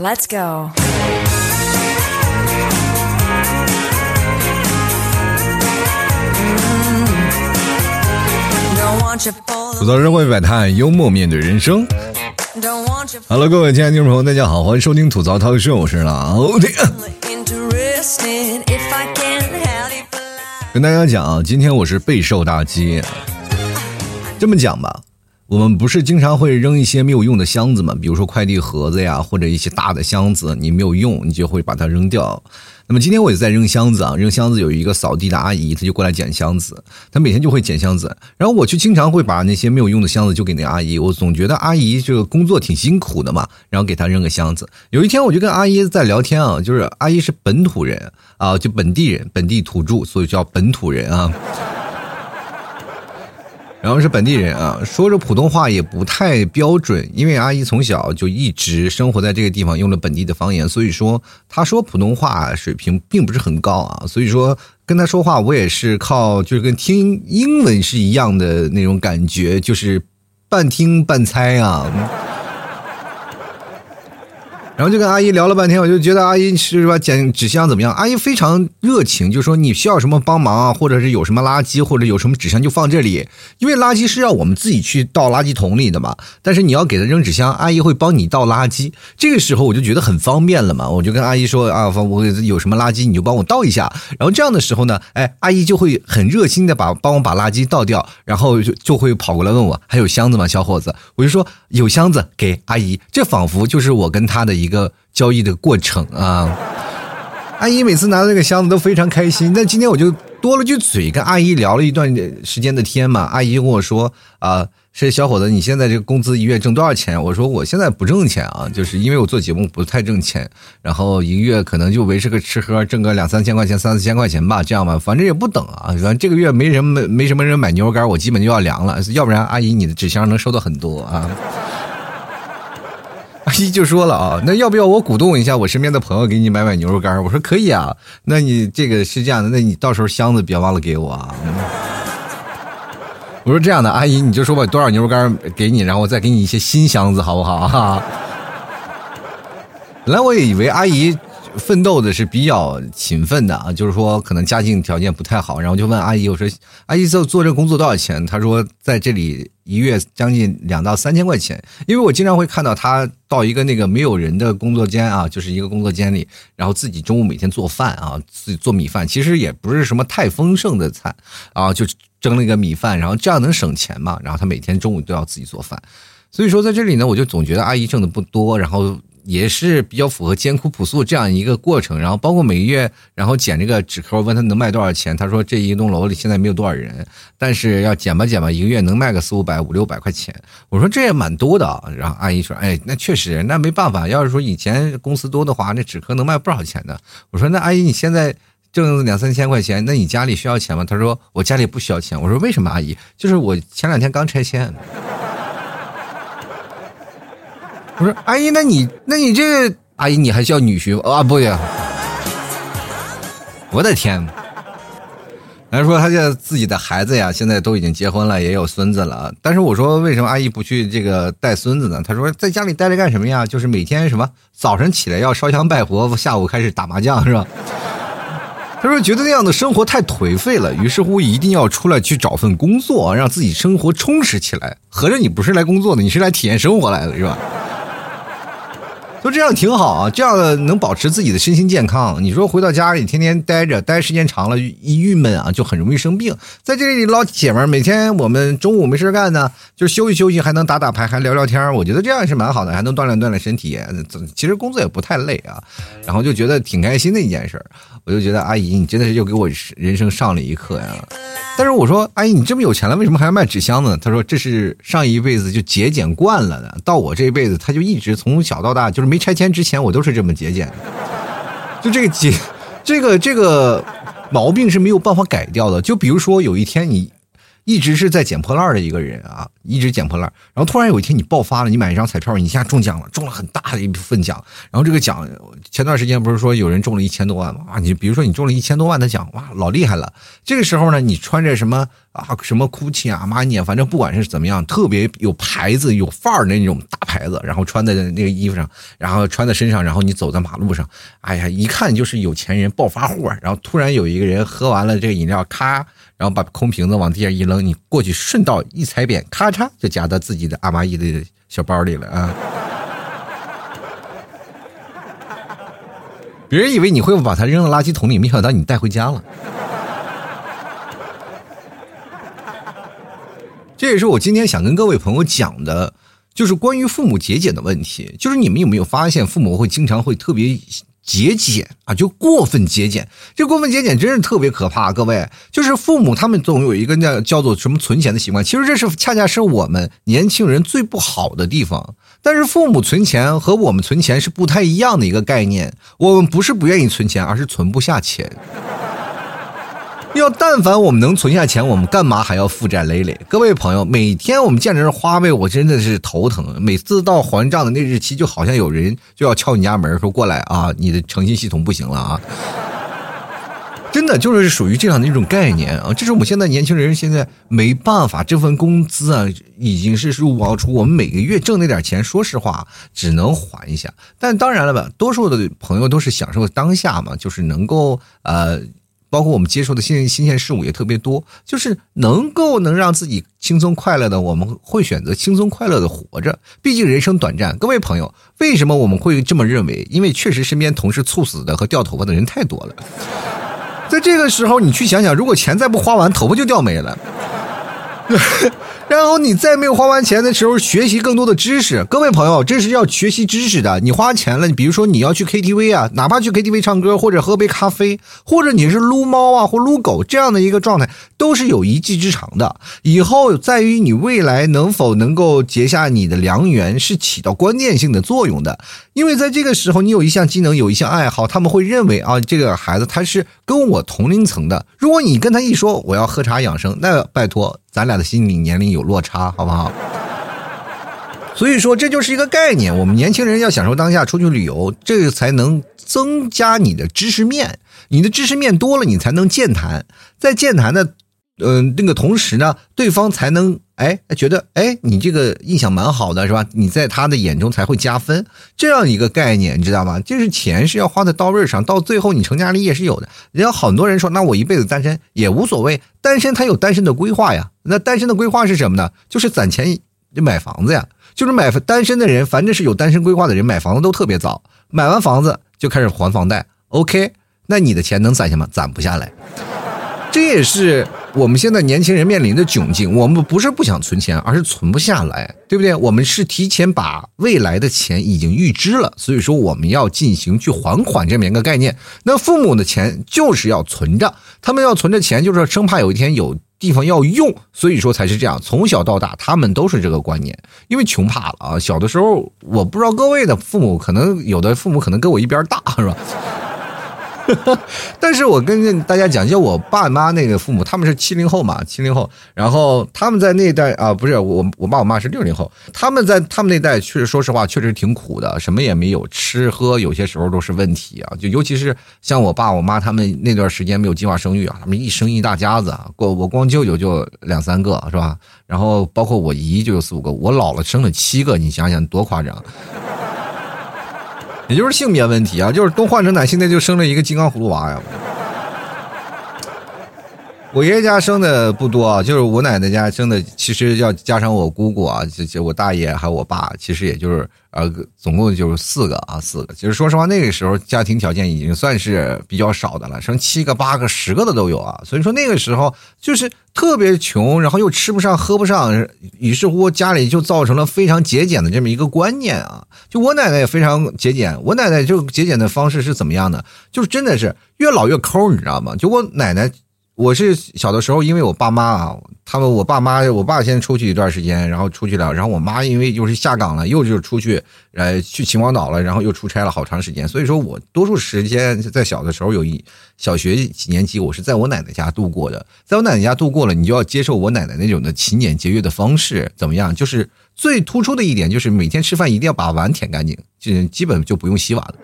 Let's go。吐槽社会百态，幽默面对人生。Hello，各位亲爱的听众朋友，大家好，欢迎收听吐槽涛秀，我是老铁。跟大家讲啊，今天我是备受打击。这么讲吧。我们不是经常会扔一些没有用的箱子吗？比如说快递盒子呀，或者一些大的箱子，你没有用，你就会把它扔掉。那么今天我也在扔箱子啊，扔箱子有一个扫地的阿姨，她就过来捡箱子，她每天就会捡箱子，然后我就经常会把那些没有用的箱子就给那阿姨，我总觉得阿姨这个工作挺辛苦的嘛，然后给她扔个箱子。有一天我就跟阿姨在聊天啊，就是阿姨是本土人啊，就本地人，本地土著，所以叫本土人啊。然后是本地人啊，说着普通话也不太标准，因为阿姨从小就一直生活在这个地方，用了本地的方言，所以说她说普通话水平并不是很高啊。所以说跟她说话，我也是靠就是跟听英文是一样的那种感觉，就是半听半猜啊。然后就跟阿姨聊了半天，我就觉得阿姨是吧捡纸箱怎么样？阿姨非常热情，就说你需要什么帮忙啊，或者是有什么垃圾，或者有什么纸箱就放这里。因为垃圾是要我们自己去倒垃圾桶里的嘛，但是你要给他扔纸箱，阿姨会帮你倒垃圾。这个时候我就觉得很方便了嘛，我就跟阿姨说啊，我有什么垃圾你就帮我倒一下。然后这样的时候呢，哎，阿姨就会很热心的把帮我把垃圾倒掉，然后就就会跑过来问我还有箱子吗，小伙子？我就说有箱子给阿姨，这仿佛就是我跟她的一。一个交易的过程啊，阿姨每次拿到这个箱子都非常开心。但今天我就多了句嘴，跟阿姨聊了一段时间的天嘛。阿姨跟我说啊，是小伙子，你现在这个工资一月挣多少钱？我说我现在不挣钱啊，就是因为我做节目不太挣钱，然后一个月可能就维持个吃喝，挣个两三千块钱、三四千块钱吧，这样吧，反正也不等啊。反正这个月没什么没什么人买牛肉干，我基本就要凉了。要不然，阿姨你的纸箱能收到很多啊。阿姨就说了啊，那要不要我鼓动一下我身边的朋友给你买买牛肉干？我说可以啊。那你这个是这样的，那你到时候箱子别忘了给我啊。我说这样的，阿姨你就说吧，多少牛肉干给你，然后我再给你一些新箱子，好不好？哈。本来我也以为阿姨。奋斗的是比较勤奋的啊，就是说可能家境条件不太好，然后就问阿姨，我说阿姨做做这工作多少钱？她说在这里一月将近两到三千块钱。因为我经常会看到她到一个那个没有人的工作间啊，就是一个工作间里，然后自己中午每天做饭啊，自己做米饭，其实也不是什么太丰盛的菜啊，就蒸了一个米饭，然后这样能省钱嘛？然后她每天中午都要自己做饭，所以说在这里呢，我就总觉得阿姨挣的不多，然后。也是比较符合艰苦朴素这样一个过程，然后包括每个月，然后捡这个纸壳，问他能卖多少钱，他说这一栋楼里现在没有多少人，但是要捡吧捡吧，一个月能卖个四五百、五六百块钱。我说这也蛮多的，然后阿姨说，哎，那确实，那没办法，要是说以前公司多的话，那纸壳能卖不少钱的。我说那阿姨你现在挣两三千块钱，那你家里需要钱吗？他说我家里不需要钱。我说为什么阿姨？就是我前两天刚拆迁。我说阿姨，那你那你这阿姨你还叫女婿啊？不对，我的天！来说他这自己的孩子呀，现在都已经结婚了，也有孙子了。但是我说为什么阿姨不去这个带孙子呢？他说在家里待着干什么呀？就是每天什么早晨起来要烧香拜佛，下午开始打麻将是吧？他说觉得那样的生活太颓废了，于是乎一定要出来去找份工作，让自己生活充实起来。合着你不是来工作的，你是来体验生活来的，是吧？就这样挺好啊，这样的能保持自己的身心健康。你说回到家里天天待着，待时间长了一郁闷啊，就很容易生病。在这里老姐们儿每天我们中午没事干呢，就休息休息，还能打打牌，还聊聊天儿我觉得这样是蛮好的，还能锻炼锻炼身体。其实工作也不太累啊，然后就觉得挺开心的一件事我就觉得阿姨，你真的是又给我人生上了一课呀。但是我说，阿姨，你这么有钱了，为什么还要卖纸箱子？她说这是上一辈子就节俭惯了的，到我这一辈子，他就一直从小到大就是。没拆迁之前，我都是这么节俭的，就这个节，这个这个毛病是没有办法改掉的。就比如说，有一天你一直是在捡破烂的一个人啊，一直捡破烂，然后突然有一天你爆发了，你买一张彩票，你一下中奖了，中了很大的一部分奖。然后这个奖，前段时间不是说有人中了一千多万吗？啊，你比如说你中了一千多万的奖，哇，老厉害了。这个时候呢，你穿着什么啊，什么 GUCCI 啊、阿玛尼啊，反正不管是怎么样，特别有牌子、有范儿的那种大牌子，然后穿在那个衣服上，然后穿在身上，然后你走在马路上，哎呀，一看就是有钱人暴发户。然后突然有一个人喝完了这个饮料，咔，然后把空瓶子往地下一扔，你过去顺道一踩扁，咔嚓就夹到自己的阿玛尼的小包里了啊！别人以为你会把它扔到垃圾桶里，没想到你带回家了。这也是我今天想跟各位朋友讲的，就是关于父母节俭的问题。就是你们有没有发现，父母会经常会特别节俭啊，就过分节俭。这过分节俭真是特别可怕。各位，就是父母他们总有一个叫叫做什么存钱的习惯，其实这是恰恰是我们年轻人最不好的地方。但是父母存钱和我们存钱是不太一样的一个概念。我们不是不愿意存钱，而是存不下钱。要但凡我们能存下钱，我们干嘛还要负债累累？各位朋友，每天我们见着人花呗，我真的是头疼。每次到还账的那日期，就好像有人就要敲你家门，说过来啊，你的诚信系统不行了啊！真的就是属于这样的一种概念啊。这是我们现在年轻人现在没办法，这份工资啊已经是入不敷出，我们每个月挣那点钱，说实话只能还一下。但当然了吧，多数的朋友都是享受当下嘛，就是能够呃。包括我们接受的新新鲜事物也特别多，就是能够能让自己轻松快乐的，我们会选择轻松快乐的活着。毕竟人生短暂，各位朋友，为什么我们会这么认为？因为确实身边同事猝死的和掉头发的人太多了。在这个时候，你去想想，如果钱再不花完，头发就掉没了。然后你在没有花完钱的时候，学习更多的知识。各位朋友，这是要学习知识的。你花钱了，你比如说你要去 KTV 啊，哪怕去 KTV 唱歌，或者喝杯咖啡，或者你是撸猫啊或撸狗这样的一个状态，都是有一技之长的。以后在于你未来能否能够结下你的良缘，是起到关键性的作用的。因为在这个时候，你有一项技能，有一项爱好，他们会认为啊，这个孩子他是跟我同龄层的。如果你跟他一说我要喝茶养生，那拜托。咱俩的心理年龄有落差，好不好？所以说，这就是一个概念。我们年轻人要享受当下，出去旅游，这个才能增加你的知识面。你的知识面多了，你才能健谈。在健谈的。嗯，那个同时呢，对方才能哎觉得哎你这个印象蛮好的是吧？你在他的眼中才会加分，这样一个概念你知道吗？就是钱是要花在刀刃上，到最后你成家立业是有的。人家很多人说，那我一辈子单身也无所谓，单身他有单身的规划呀。那单身的规划是什么呢？就是攒钱就买房子呀。就是买单身的人，反正是有单身规划的人，买房子都特别早，买完房子就开始还房贷。OK，那你的钱能攒下吗？攒不下来。这也是我们现在年轻人面临的窘境。我们不是不想存钱，而是存不下来，对不对？我们是提前把未来的钱已经预支了，所以说我们要进行去还款这么一个概念。那父母的钱就是要存着，他们要存着钱，就是生怕有一天有地方要用，所以说才是这样。从小到大，他们都是这个观念，因为穷怕了啊。小的时候，我不知道各位的父母，可能有的父母可能跟我一边大，是吧？但是我跟大家讲，就我爸妈那个父母，他们是七零后嘛，七零后，然后他们在那代啊，不是我，我爸我妈是六零后，他们在他们那代确实，说实话，确实挺苦的，什么也没有，吃喝有些时候都是问题啊，就尤其是像我爸我妈他们那段时间没有计划生育啊，他们一生一大家子，我我光舅舅就两三个是吧？然后包括我姨就有四五个，我姥姥生了七个，你想想多夸张。也就是性别问题啊，就是都换成奶现在就生了一个金刚葫芦娃呀。我爷爷家生的不多啊，就是我奶奶家生的，其实要加上我姑姑啊，就就我大爷还有我爸，其实也就是呃，总共就是四个啊，四个。其实说实话，那个时候家庭条件已经算是比较少的了，生七个、八个、十个的都有啊。所以说那个时候就是特别穷，然后又吃不上、喝不上，于是乎家里就造成了非常节俭的这么一个观念啊。就我奶奶也非常节俭，我奶奶就节俭的方式是怎么样的？就是真的是越老越抠，你知道吗？就我奶奶。我是小的时候，因为我爸妈啊，他们我爸妈，我爸先出去一段时间，然后出去了，然后我妈因为又是下岗了，又就是出去，呃，去秦皇岛了，然后又出差了好长时间，所以说我多数时间在小的时候有一小学几年级，我是在我奶奶家度过的，在我奶奶家度过了，你就要接受我奶奶那种的勤俭节约的方式，怎么样？就是最突出的一点就是每天吃饭一定要把碗舔干净，就基本就不用洗碗了。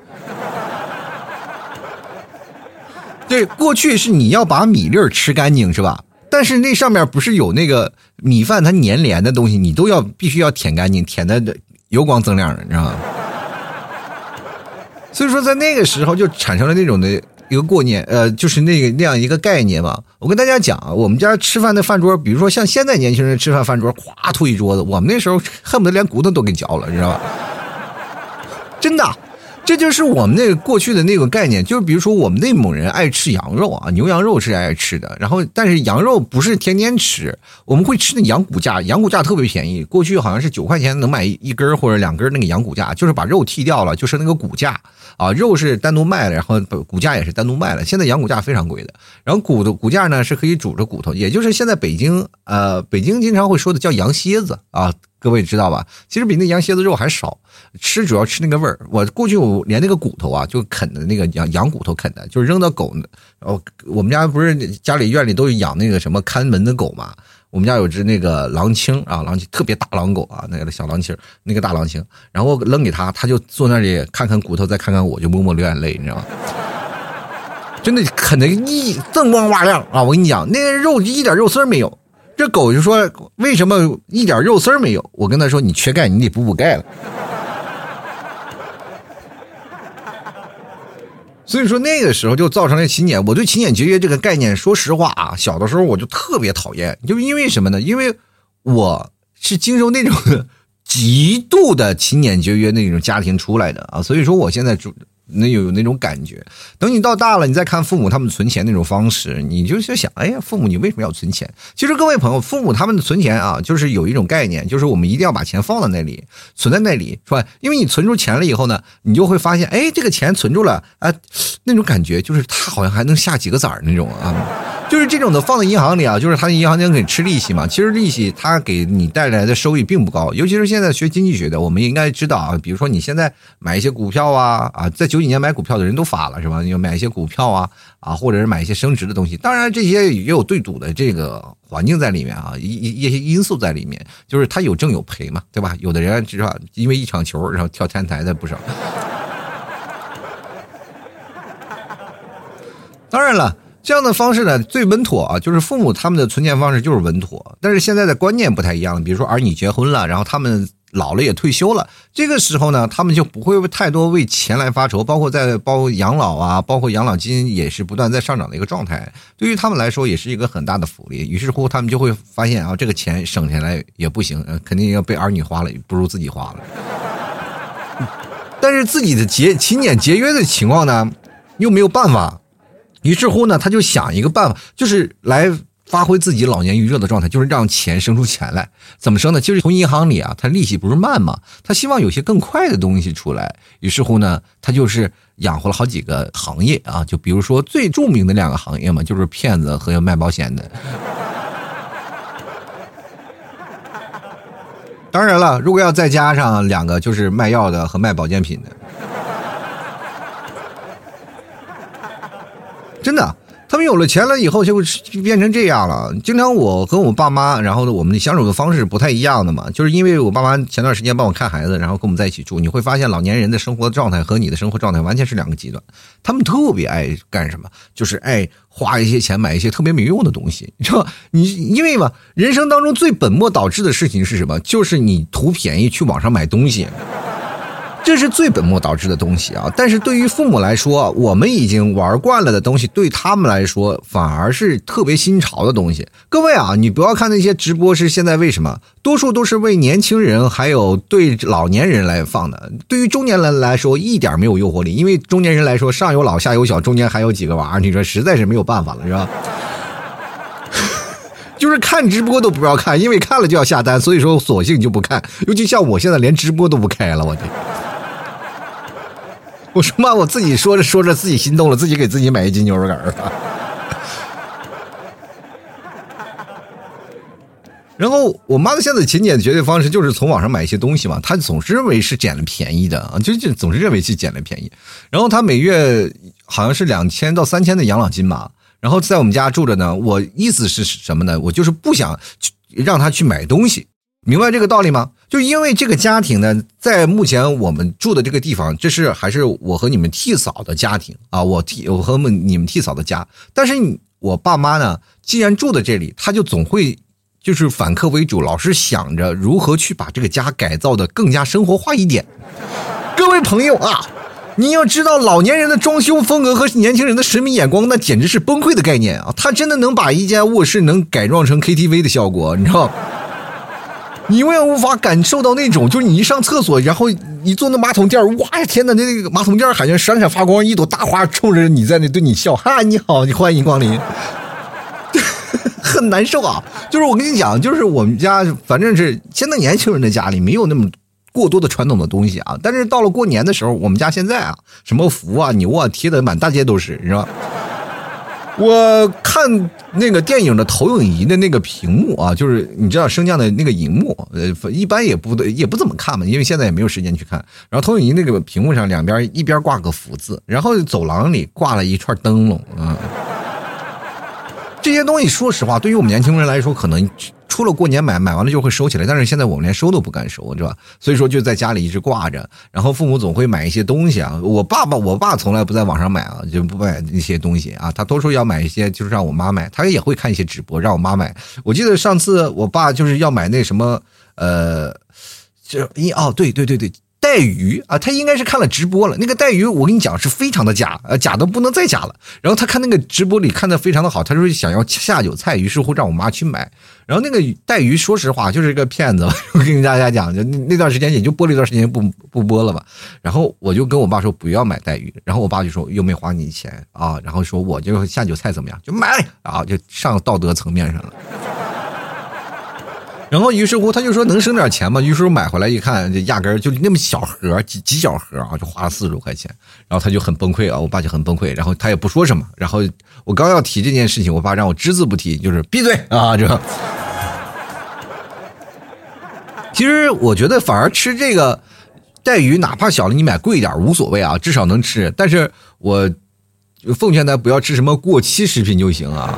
对，过去是你要把米粒儿吃干净，是吧？但是那上面不是有那个米饭它粘连的东西，你都要必须要舔干净，舔的油光锃亮的，你知道吗？所以说，在那个时候就产生了那种的一个过念，呃，就是那个那样一个概念嘛。我跟大家讲啊，我们家吃饭的饭桌，比如说像现在年轻人吃饭饭桌，咵吐一桌子，我们那时候恨不得连骨头都给嚼了，你知道吧？真的。这就是我们那个过去的那个概念，就是比如说我们内蒙人爱吃羊肉啊，牛羊肉是爱吃的。然后，但是羊肉不是天天吃，我们会吃那羊骨架，羊骨架特别便宜，过去好像是九块钱能买一根或者两根那个羊骨架，就是把肉剔掉了，就是那个骨架啊，肉是单独卖的，然后骨架也是单独卖的。现在羊骨架非常贵的，然后骨头骨架呢是可以煮着骨头，也就是现在北京呃北京经常会说的叫羊蝎子啊。各位知道吧？其实比那羊蝎子肉还少，吃主要吃那个味儿。我过去我连那个骨头啊，就啃的那个羊羊骨头啃的，就是扔到狗。然后我们家不是家里院里都养那个什么看门的狗嘛？我们家有只那个狼青啊，狼青特别大狼狗啊，那个小狼青，那个大狼青。然后扔给他，他就坐那里看看骨头，再看看我，就默默流眼泪，你知道吗？真的啃的一锃光瓦亮啊！我跟你讲，那个肉一点肉丝没有。这狗就说：“为什么一点肉丝儿没有？”我跟他说：“你缺钙，你得补补钙了。”所以说那个时候就造成了勤俭。我对勤俭节约这个概念，说实话啊，小的时候我就特别讨厌，就因为什么呢？因为我是经受那种 极度的勤俭节约那种家庭出来的啊，所以说我现在就。那有有那种感觉，等你到大了，你再看父母他们存钱那种方式，你就在想，哎呀，父母你为什么要存钱？其实各位朋友，父母他们的存钱啊，就是有一种概念，就是我们一定要把钱放在那里，存在那里，是吧？因为你存住钱了以后呢，你就会发现，哎，这个钱存住了，啊，那种感觉就是他好像还能下几个崽儿那种啊。就是这种的放在银行里啊，就是他的银行间给吃利息嘛。其实利息它给你带来的收益并不高，尤其是现在学经济学的，我们应该知道啊。比如说你现在买一些股票啊啊，在九几年买股票的人都发了是吧？你买一些股票啊啊，或者是买一些升值的东西。当然这些也有对赌的这个环境在里面啊，一一些因素在里面，就是它有挣有赔嘛，对吧？有的人是吧，因为一场球然后跳天台的不少。当然了。这样的方式呢，最稳妥啊，就是父母他们的存钱方式就是稳妥。但是现在的观念不太一样，比如说儿女结婚了，然后他们老了也退休了，这个时候呢，他们就不会太多为钱来发愁，包括在包养老啊，包括养老金也是不断在上涨的一个状态，对于他们来说也是一个很大的福利。于是乎，他们就会发现啊，这个钱省下来也不行，肯定要被儿女花了，不如自己花了。但是自己的节勤俭节约的情况呢，又没有办法。于是乎呢，他就想一个办法，就是来发挥自己老年余热的状态，就是让钱生出钱来。怎么生呢？就是从银行里啊，他利息不是慢吗？他希望有些更快的东西出来。于是乎呢，他就是养活了好几个行业啊，就比如说最著名的两个行业嘛，就是骗子和卖保险的。当然了，如果要再加上两个，就是卖药的和卖保健品的。真的，他们有了钱了以后，就变成这样了。经常我和我爸妈，然后呢，我们的相处的方式不太一样的嘛。就是因为我爸妈前段时间帮我看孩子，然后跟我们在一起住，你会发现老年人的生活状态和你的生活状态完全是两个极端。他们特别爱干什么，就是爱花一些钱买一些特别没用的东西，你知道你因为嘛，人生当中最本末倒置的事情是什么？就是你图便宜去网上买东西。这是最本末倒置的东西啊！但是对于父母来说，我们已经玩惯了的东西，对他们来说反而是特别新潮的东西。各位啊，你不要看那些直播是现在为什么，多数都是为年轻人还有对老年人来放的。对于中年人来说，一点没有诱惑力，因为中年人来说，上有老下有小，中间还有几个娃，你说实在是没有办法了，是吧？就是看直播都不要看，因为看了就要下单，所以说 索性就不看。尤其像我现在连直播都不开了，我天！我说妈，我自己说着说着自己心动了，自己给自己买一斤牛肉干儿。然后我妈的现在勤俭的绝对方式就是从网上买一些东西嘛，她总是认为是捡了便宜的啊，就就总是认为是捡了便宜。然后她每月好像是两千到三千的养老金吧，然后在我们家住着呢。我意思是什么呢？我就是不想让她去买东西。明白这个道理吗？就因为这个家庭呢，在目前我们住的这个地方，这是还是我和你们替嫂的家庭啊，我替我和们你们替嫂的家。但是你我爸妈呢，既然住在这里，他就总会就是反客为主，老是想着如何去把这个家改造的更加生活化一点。各位朋友啊，你要知道，老年人的装修风格和年轻人的审美眼光，那简直是崩溃的概念啊！他真的能把一间卧室能改装成 KTV 的效果，你知道？你永远无法感受到那种，就是你一上厕所，然后你坐那马桶垫哇呀天哪，那那个马桶垫好像闪闪发光，一朵大花冲着你在那对你笑，哈，你好，你欢迎光临，很难受啊。就是我跟你讲，就是我们家反正是现在年轻人的家里没有那么过多的传统的东西啊，但是到了过年的时候，我们家现在啊，什么福啊、牛啊贴的满大街都是，是吧？我看那个电影的投影仪的那个屏幕啊，就是你知道升降的那个荧幕，呃，一般也不也不怎么看嘛，因为现在也没有时间去看。然后投影仪那个屏幕上两边一边挂个福字，然后走廊里挂了一串灯笼啊。这些东西说实话，对于我们年轻人来说，可能。除了过年买买完了就会收起来，但是现在我们连收都不敢收，是吧？所以说就在家里一直挂着，然后父母总会买一些东西啊。我爸爸，我爸从来不在网上买啊，就不买那些东西啊。他多数要买一些，就是让我妈买。他也会看一些直播，让我妈买。我记得上次我爸就是要买那什么，呃，就一哦，对对对对。带鱼啊，他应该是看了直播了。那个带鱼，我跟你讲是非常的假，呃，假的不能再假了。然后他看那个直播里看的非常的好，他说想要下酒菜，于是乎让我妈去买。然后那个带鱼，说实话就是一个骗子。我跟大家讲，就那段时间也就播了一段时间不不播了吧。然后我就跟我爸说不要买带鱼，然后我爸就说又没花你钱啊，然后说我就下酒菜怎么样，就买啊，就上道德层面上了。然后于是乎他就说能省点钱吗？于是乎买回来一看，就压根儿就那么小盒几几小盒啊，就花了四十多块钱。然后他就很崩溃啊，我爸就很崩溃。然后他也不说什么。然后我刚要提这件事情，我爸让我只字不提，就是闭嘴啊！这。其实我觉得反而吃这个带鱼，哪怕小了你买贵一点无所谓啊，至少能吃。但是我奉劝他不要吃什么过期食品就行啊。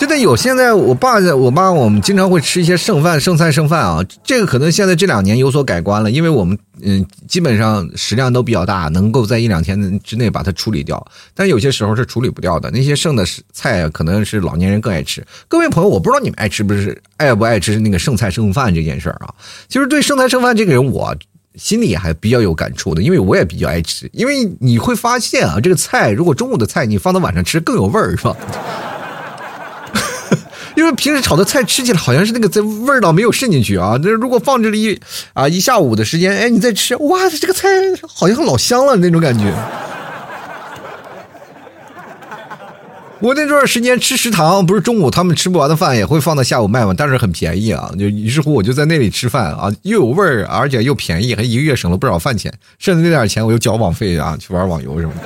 真的有，现在我爸在、我妈，我们经常会吃一些剩饭、剩菜、剩饭啊。这个可能现在这两年有所改观了，因为我们嗯，基本上食量都比较大，能够在一两天之内把它处理掉。但有些时候是处理不掉的，那些剩的菜可能是老年人更爱吃。各位朋友，我不知道你们爱吃不是爱不爱吃那个剩菜剩饭这件事儿啊。其实对剩菜剩饭这个人，我心里还比较有感触的，因为我也比较爱吃。因为你会发现啊，这个菜如果中午的菜你放到晚上吃更有味儿，是吧？因为平时炒的菜吃起来好像是那个在味道没有渗进去啊，那如果放这里一啊一下午的时间，哎，你再吃，哇，这个菜好像老香了那种感觉。我那段时间吃食堂，不是中午他们吃不完的饭也会放到下午卖嘛，但是很便宜啊，就于是乎我就在那里吃饭啊，又有味儿，而且又便宜，还一个月省了不少饭钱，剩的那点钱我又交网费啊，去玩网游什么的。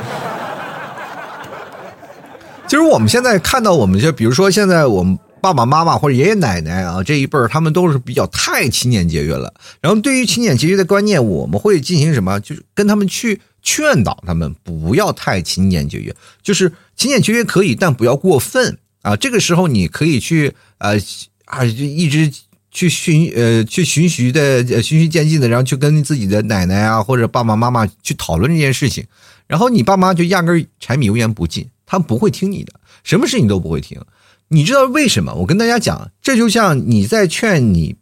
其实我们现在看到我们就比如说现在我们。爸爸妈妈或者爷爷奶奶啊，这一辈儿他们都是比较太勤俭节约了。然后对于勤俭节约的观念，我们会进行什么？就是跟他们去劝导他们不要太勤俭节约。就是勤俭节约可以，但不要过分啊。这个时候你可以去呃啊，就一直去循呃去循序的循序渐进的，然后去跟自己的奶奶啊或者爸爸妈妈去讨论这件事情。然后你爸妈就压根儿柴米油盐不进，他们不会听你的，什么事情都不会听。你知道为什么？我跟大家讲，这就像你在劝你，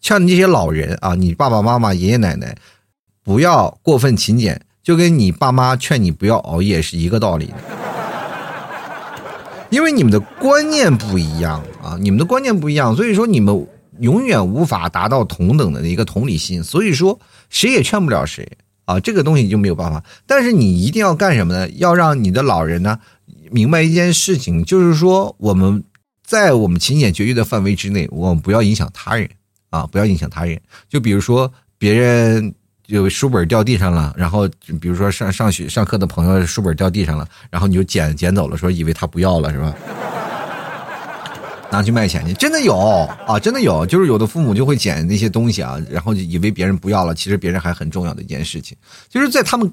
劝那些老人啊，你爸爸妈妈、爷爷奶奶不要过分勤俭，就跟你爸妈劝你不要熬夜是一个道理。因为你们的观念不一样啊，你们的观念不一样，所以说你们永远无法达到同等的一个同理心，所以说谁也劝不了谁啊，这个东西就没有办法。但是你一定要干什么呢？要让你的老人呢明白一件事情，就是说我们。在我们勤俭节约的范围之内，我们不要影响他人啊！不要影响他人。就比如说，别人有书本掉地上了，然后比如说上上学上课的朋友书本掉地上了，然后你就捡捡走了，说以为他不要了是吧？拿去卖钱去，真的有啊，真的有，就是有的父母就会捡那些东西啊，然后就以为别人不要了，其实别人还很重要的一件事情，就是在他们。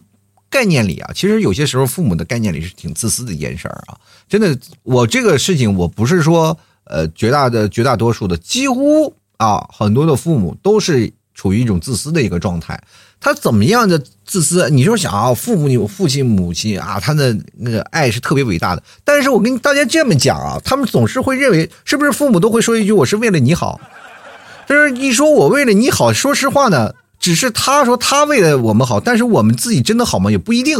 概念里啊，其实有些时候父母的概念里是挺自私的一件事儿啊。真的，我这个事情我不是说，呃，绝大的绝大多数的几乎啊，很多的父母都是处于一种自私的一个状态。他怎么样的自私？你就想啊，父母、父亲、母亲啊，他的那个爱是特别伟大的。但是我跟大家这么讲啊，他们总是会认为，是不是父母都会说一句“我是为了你好”？就是一说我为了你好，说实话呢，只是他说他为了我们好，但是我们自己真的好吗？也不一定。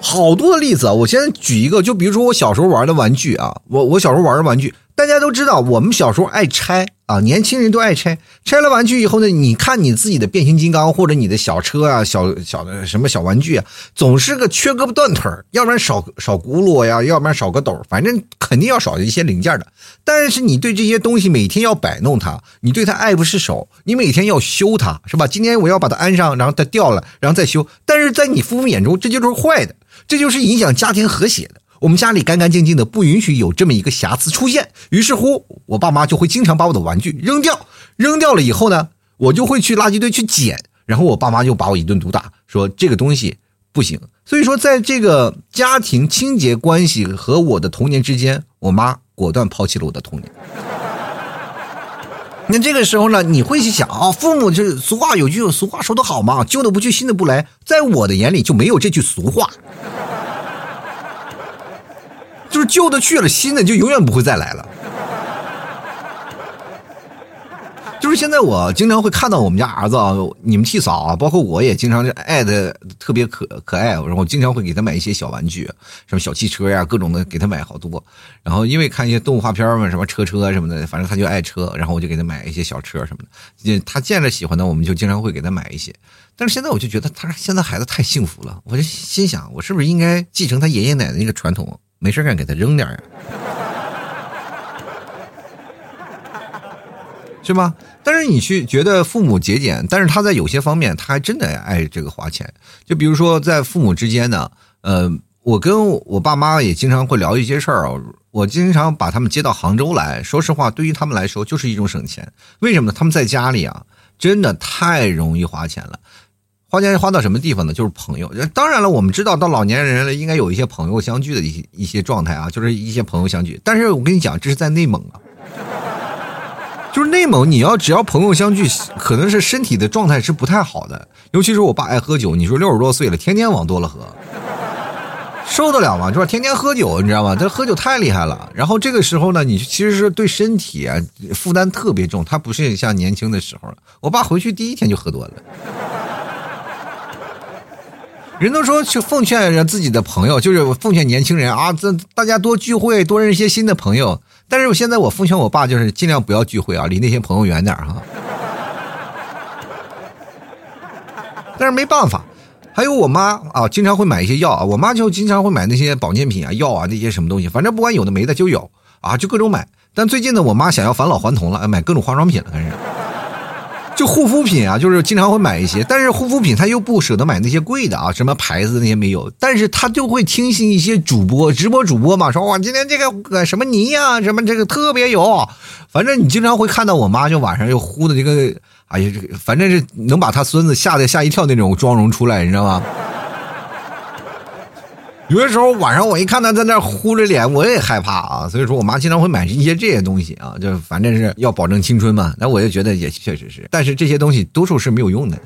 好多的例子啊，我先举一个，就比如说我小时候玩的玩具啊，我我小时候玩的玩具。大家都知道，我们小时候爱拆啊，年轻人都爱拆。拆了玩具以后呢，你看你自己的变形金刚或者你的小车啊，小小的什么小玩具啊，总是个缺胳膊断腿要不然少少轱辘呀，要不然少个斗反正肯定要少一些零件的。但是你对这些东西每天要摆弄它，你对它爱不释手，你每天要修它，是吧？今天我要把它安上，然后它掉了，然后再修。但是在你父母眼中，这就是坏的，这就是影响家庭和谐的。我们家里干干净净的，不允许有这么一个瑕疵出现。于是乎，我爸妈就会经常把我的玩具扔掉。扔掉了以后呢，我就会去垃圾堆去捡。然后我爸妈就把我一顿毒打，说这个东西不行。所以说，在这个家庭清洁关系和我的童年之间，我妈果断抛弃了我的童年。那这个时候呢，你会去想啊，父母就是俗话有句俗话说得好嘛，旧的不去，新的不来。在我的眼里就没有这句俗话。就是旧的去了，新的就永远不会再来了。就是现在，我经常会看到我们家儿子啊，你们替嫂啊，包括我也经常爱的特别可可爱，然后经常会给他买一些小玩具，什么小汽车呀，各种的给他买好多。然后因为看一些动画片嘛，什么车车什么的，反正他就爱车，然后我就给他买一些小车什么的。他见着喜欢的，我们就经常会给他买一些。但是现在我就觉得他现在孩子太幸福了，我就心想，我是不是应该继承他爷爷奶奶那个传统？没事干，给他扔点呀，是吧？但是你去觉得父母节俭，但是他在有些方面他还真的爱这个花钱。就比如说在父母之间呢，呃，我跟我爸妈也经常会聊一些事儿啊。我经常把他们接到杭州来，说实话，对于他们来说就是一种省钱。为什么呢？他们在家里啊，真的太容易花钱了。花钱花到什么地方呢？就是朋友。当然了，我们知道到老年人了，应该有一些朋友相聚的一些一些状态啊，就是一些朋友相聚。但是我跟你讲，这是在内蒙啊，就是内蒙，你要只要朋友相聚，可能是身体的状态是不太好的。尤其是我爸爱喝酒，你说六十多岁了，天天往多了喝，受得了吗？就是天天喝酒，你知道吗？他喝酒太厉害了。然后这个时候呢，你其实是对身体负担特别重。他不是像年轻的时候了。我爸回去第一天就喝多了。人都说去奉劝自己的朋友，就是奉劝年轻人啊，这大家多聚会，多认识一些新的朋友。但是我现在我奉劝我爸，就是尽量不要聚会啊，离那些朋友远点哈。但是没办法，还有我妈啊，经常会买一些药啊，我妈就经常会买那些保健品啊、药啊那些什么东西，反正不管有的没的就有啊，就各种买。但最近呢，我妈想要返老还童了，买各种化妆品了，开始。就护肤品啊，就是经常会买一些，但是护肤品他又不舍得买那些贵的啊，什么牌子那些没有，但是他就会听信一些主播直播主播嘛，说哇今天这个什么泥呀，什么这个特别油，反正你经常会看到我妈就晚上又呼的这个，哎呀这个反正是能把他孙子吓得吓一跳那种妆容出来，你知道吗？有的时候晚上我一看他在那呼着脸，我也害怕啊。所以说我妈经常会买一些这些东西啊，就反正是要保证青春嘛。那我就觉得也确实是，但是这些东西多数是没有用的。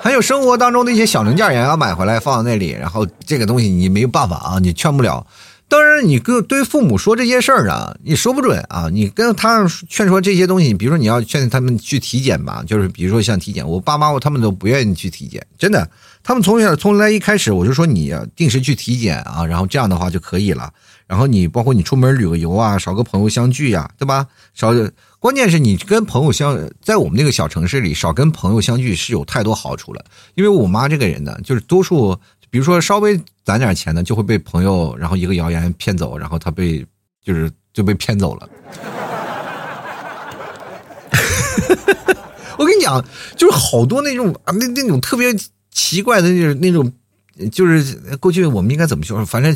还有生活当中的一些小零件也要买回来放在那里，然后这个东西你没有办法啊，你劝不了。当然，你跟对父母说这些事儿啊，你说不准啊。你跟他劝说这些东西，比如说你要劝他们去体检吧，就是比如说像体检，我爸妈他们都不愿意去体检，真的。他们从小从来一开始我就说你定时去体检啊，然后这样的话就可以了。然后你包括你出门旅个游啊，少个朋友相聚呀，对吧？少，关键是你跟朋友相在我们那个小城市里少跟朋友相聚是有太多好处了。因为我妈这个人呢，就是多数，比如说稍微攒点钱呢，就会被朋友然后一个谣言骗走，然后他被就是就被骗走了。我跟你讲，就是好多那种啊，那那种特别。奇怪的就是那种，就是过去我们应该怎么说？反正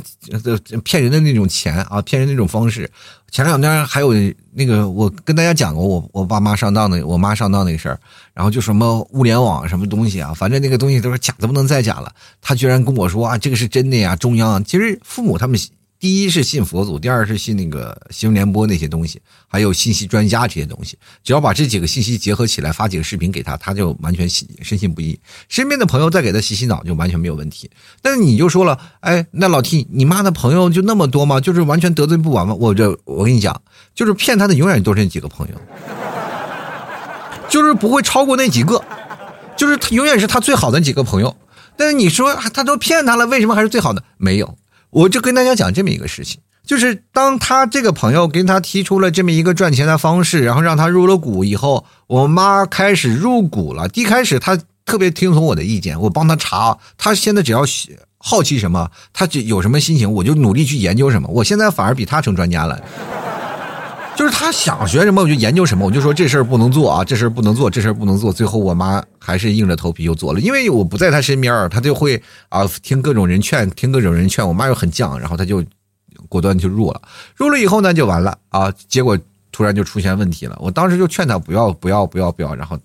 骗人的那种钱啊，骗人那种方式。前两天还有那个，我跟大家讲过，我我爸妈上当的，我妈上当那个事儿。然后就什么物联网什么东西啊，反正那个东西都是假的，不能再假了。他居然跟我说啊，这个是真的呀，中央。其实父母他们第一是信佛祖，第二是信那个新闻联播那些东西，还有信息专家这些东西。只要把这几个信息结合起来，发几个视频给他，他就完全信深信不疑。身边的朋友再给他洗洗脑，就完全没有问题。但是你就说了，哎，那老 T，你妈的朋友就那么多吗？就是完全得罪不完吗？我这我跟你讲，就是骗他的永远都是那几个朋友，就是不会超过那几个，就是他永远是他最好的几个朋友。但是你说他都骗他了，为什么还是最好的？没有。我就跟大家讲这么一个事情，就是当他这个朋友跟他提出了这么一个赚钱的方式，然后让他入了股以后，我妈开始入股了。一开始他特别听从我的意见，我帮他查。他现在只要好奇什么，他有什么心情，我就努力去研究什么。我现在反而比他成专家了。就是他想学什么，我就研究什么。我就说这事儿不能做啊，这事儿不能做，这事儿不能做。最后我妈还是硬着头皮又做了，因为我不在她身边，儿，她就会啊听各种人劝，听各种人劝。我妈又很犟，然后她就果断就入了。入了以后呢，就完了啊。结果突然就出现问题了。我当时就劝她不要不要不要不要，然后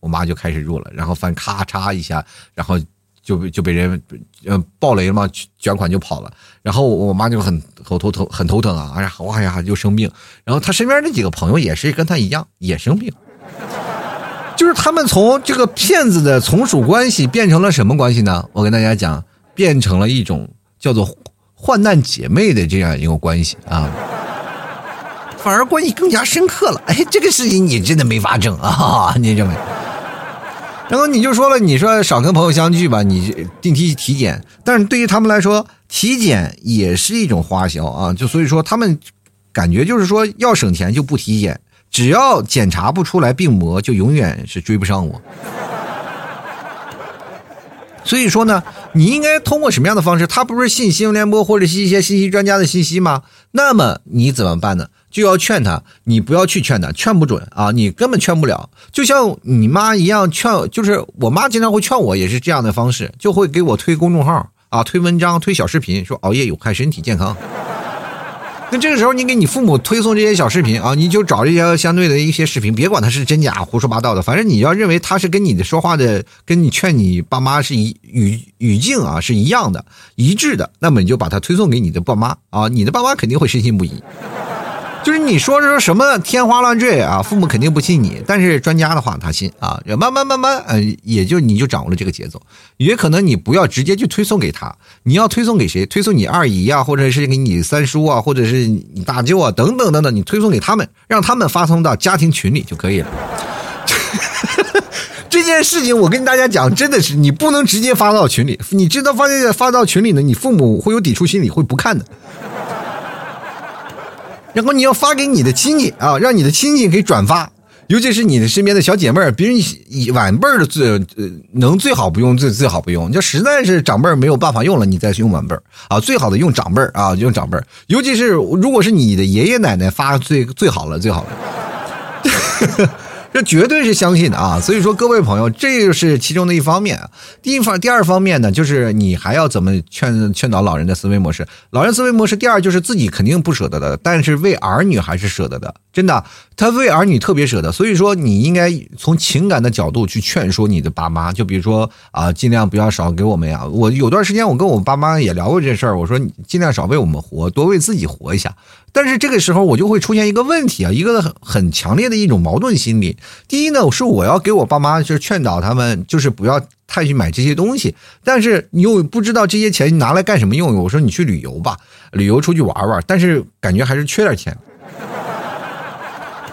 我妈就开始入了，然后翻咔嚓一下，然后。就被就被人，呃，暴雷了嘛，卷款就跑了。然后我妈就很头头疼，很头疼啊！哎呀，哇呀，就生病。然后他身边那几个朋友也是跟他一样，也生病。就是他们从这个骗子的从属关系变成了什么关系呢？我跟大家讲，变成了一种叫做患难姐妹的这样一个关系啊，反而关系更加深刻了。哎，这个事情你真的没法整啊，你认为？然后你就说了，你说少跟朋友相聚吧，你定期体检。但是对于他们来说，体检也是一种花销啊。就所以说，他们感觉就是说要省钱就不体检，只要检查不出来病魔，就永远是追不上我。所以说呢，你应该通过什么样的方式？他不是信新闻联播或者是一些信息专家的信息吗？那么你怎么办呢？就要劝他，你不要去劝他，劝不准啊，你根本劝不了。就像你妈一样劝，就是我妈经常会劝我，也是这样的方式，就会给我推公众号啊，推文章，推小视频，说熬夜有害身体健康。那这个时候，你给你父母推送这些小视频啊，你就找这些相对的一些视频，别管它是真假，胡说八道的，反正你要认为他是跟你的说话的，跟你劝你爸妈是一语语境啊是一样的，一致的，那么你就把它推送给你的爸妈啊，你的爸妈肯定会深信不疑。就是你说说什么天花乱坠啊，父母肯定不信你，但是专家的话他信啊。慢慢慢慢，呃，也就你就掌握了这个节奏。也可能你不要直接去推送给他，你要推送给谁？推送你二姨啊，或者是给你三叔啊，或者是你大舅啊，等等等等，你推送给他们，让他们发送到家庭群里就可以了。这件事情我跟大家讲，真的是你不能直接发到群里，你知道发发到群里呢，你父母会有抵触心理，会不看的。然后你要发给你的亲戚啊，让你的亲戚给转发，尤其是你的身边的小姐妹儿，别人晚辈儿的最呃能最好不用最最好不用，就实在是长辈儿没有办法用了，你再去用晚辈儿。啊，最好的用长辈儿啊，用长辈儿，尤其是如果是你的爷爷奶奶发最最好了，最好了。这绝对是相信的啊！所以说，各位朋友，这就是其中的一方面。第一方，第二方面呢，就是你还要怎么劝劝导老人的思维模式？老人思维模式，第二就是自己肯定不舍得的，但是为儿女还是舍得的。真的，他为儿女特别舍得。所以说，你应该从情感的角度去劝说你的爸妈。就比如说啊，尽量不要少给我们呀。我有段时间，我跟我爸妈也聊过这事儿。我说，尽量少为我们活，多为自己活一下。但是这个时候我就会出现一个问题啊，一个很很强烈的一种矛盾心理。第一呢，是我要给我爸妈就是劝导他们，就是不要太去买这些东西。但是你又不知道这些钱拿来干什么用。我说你去旅游吧，旅游出去玩玩。但是感觉还是缺点钱。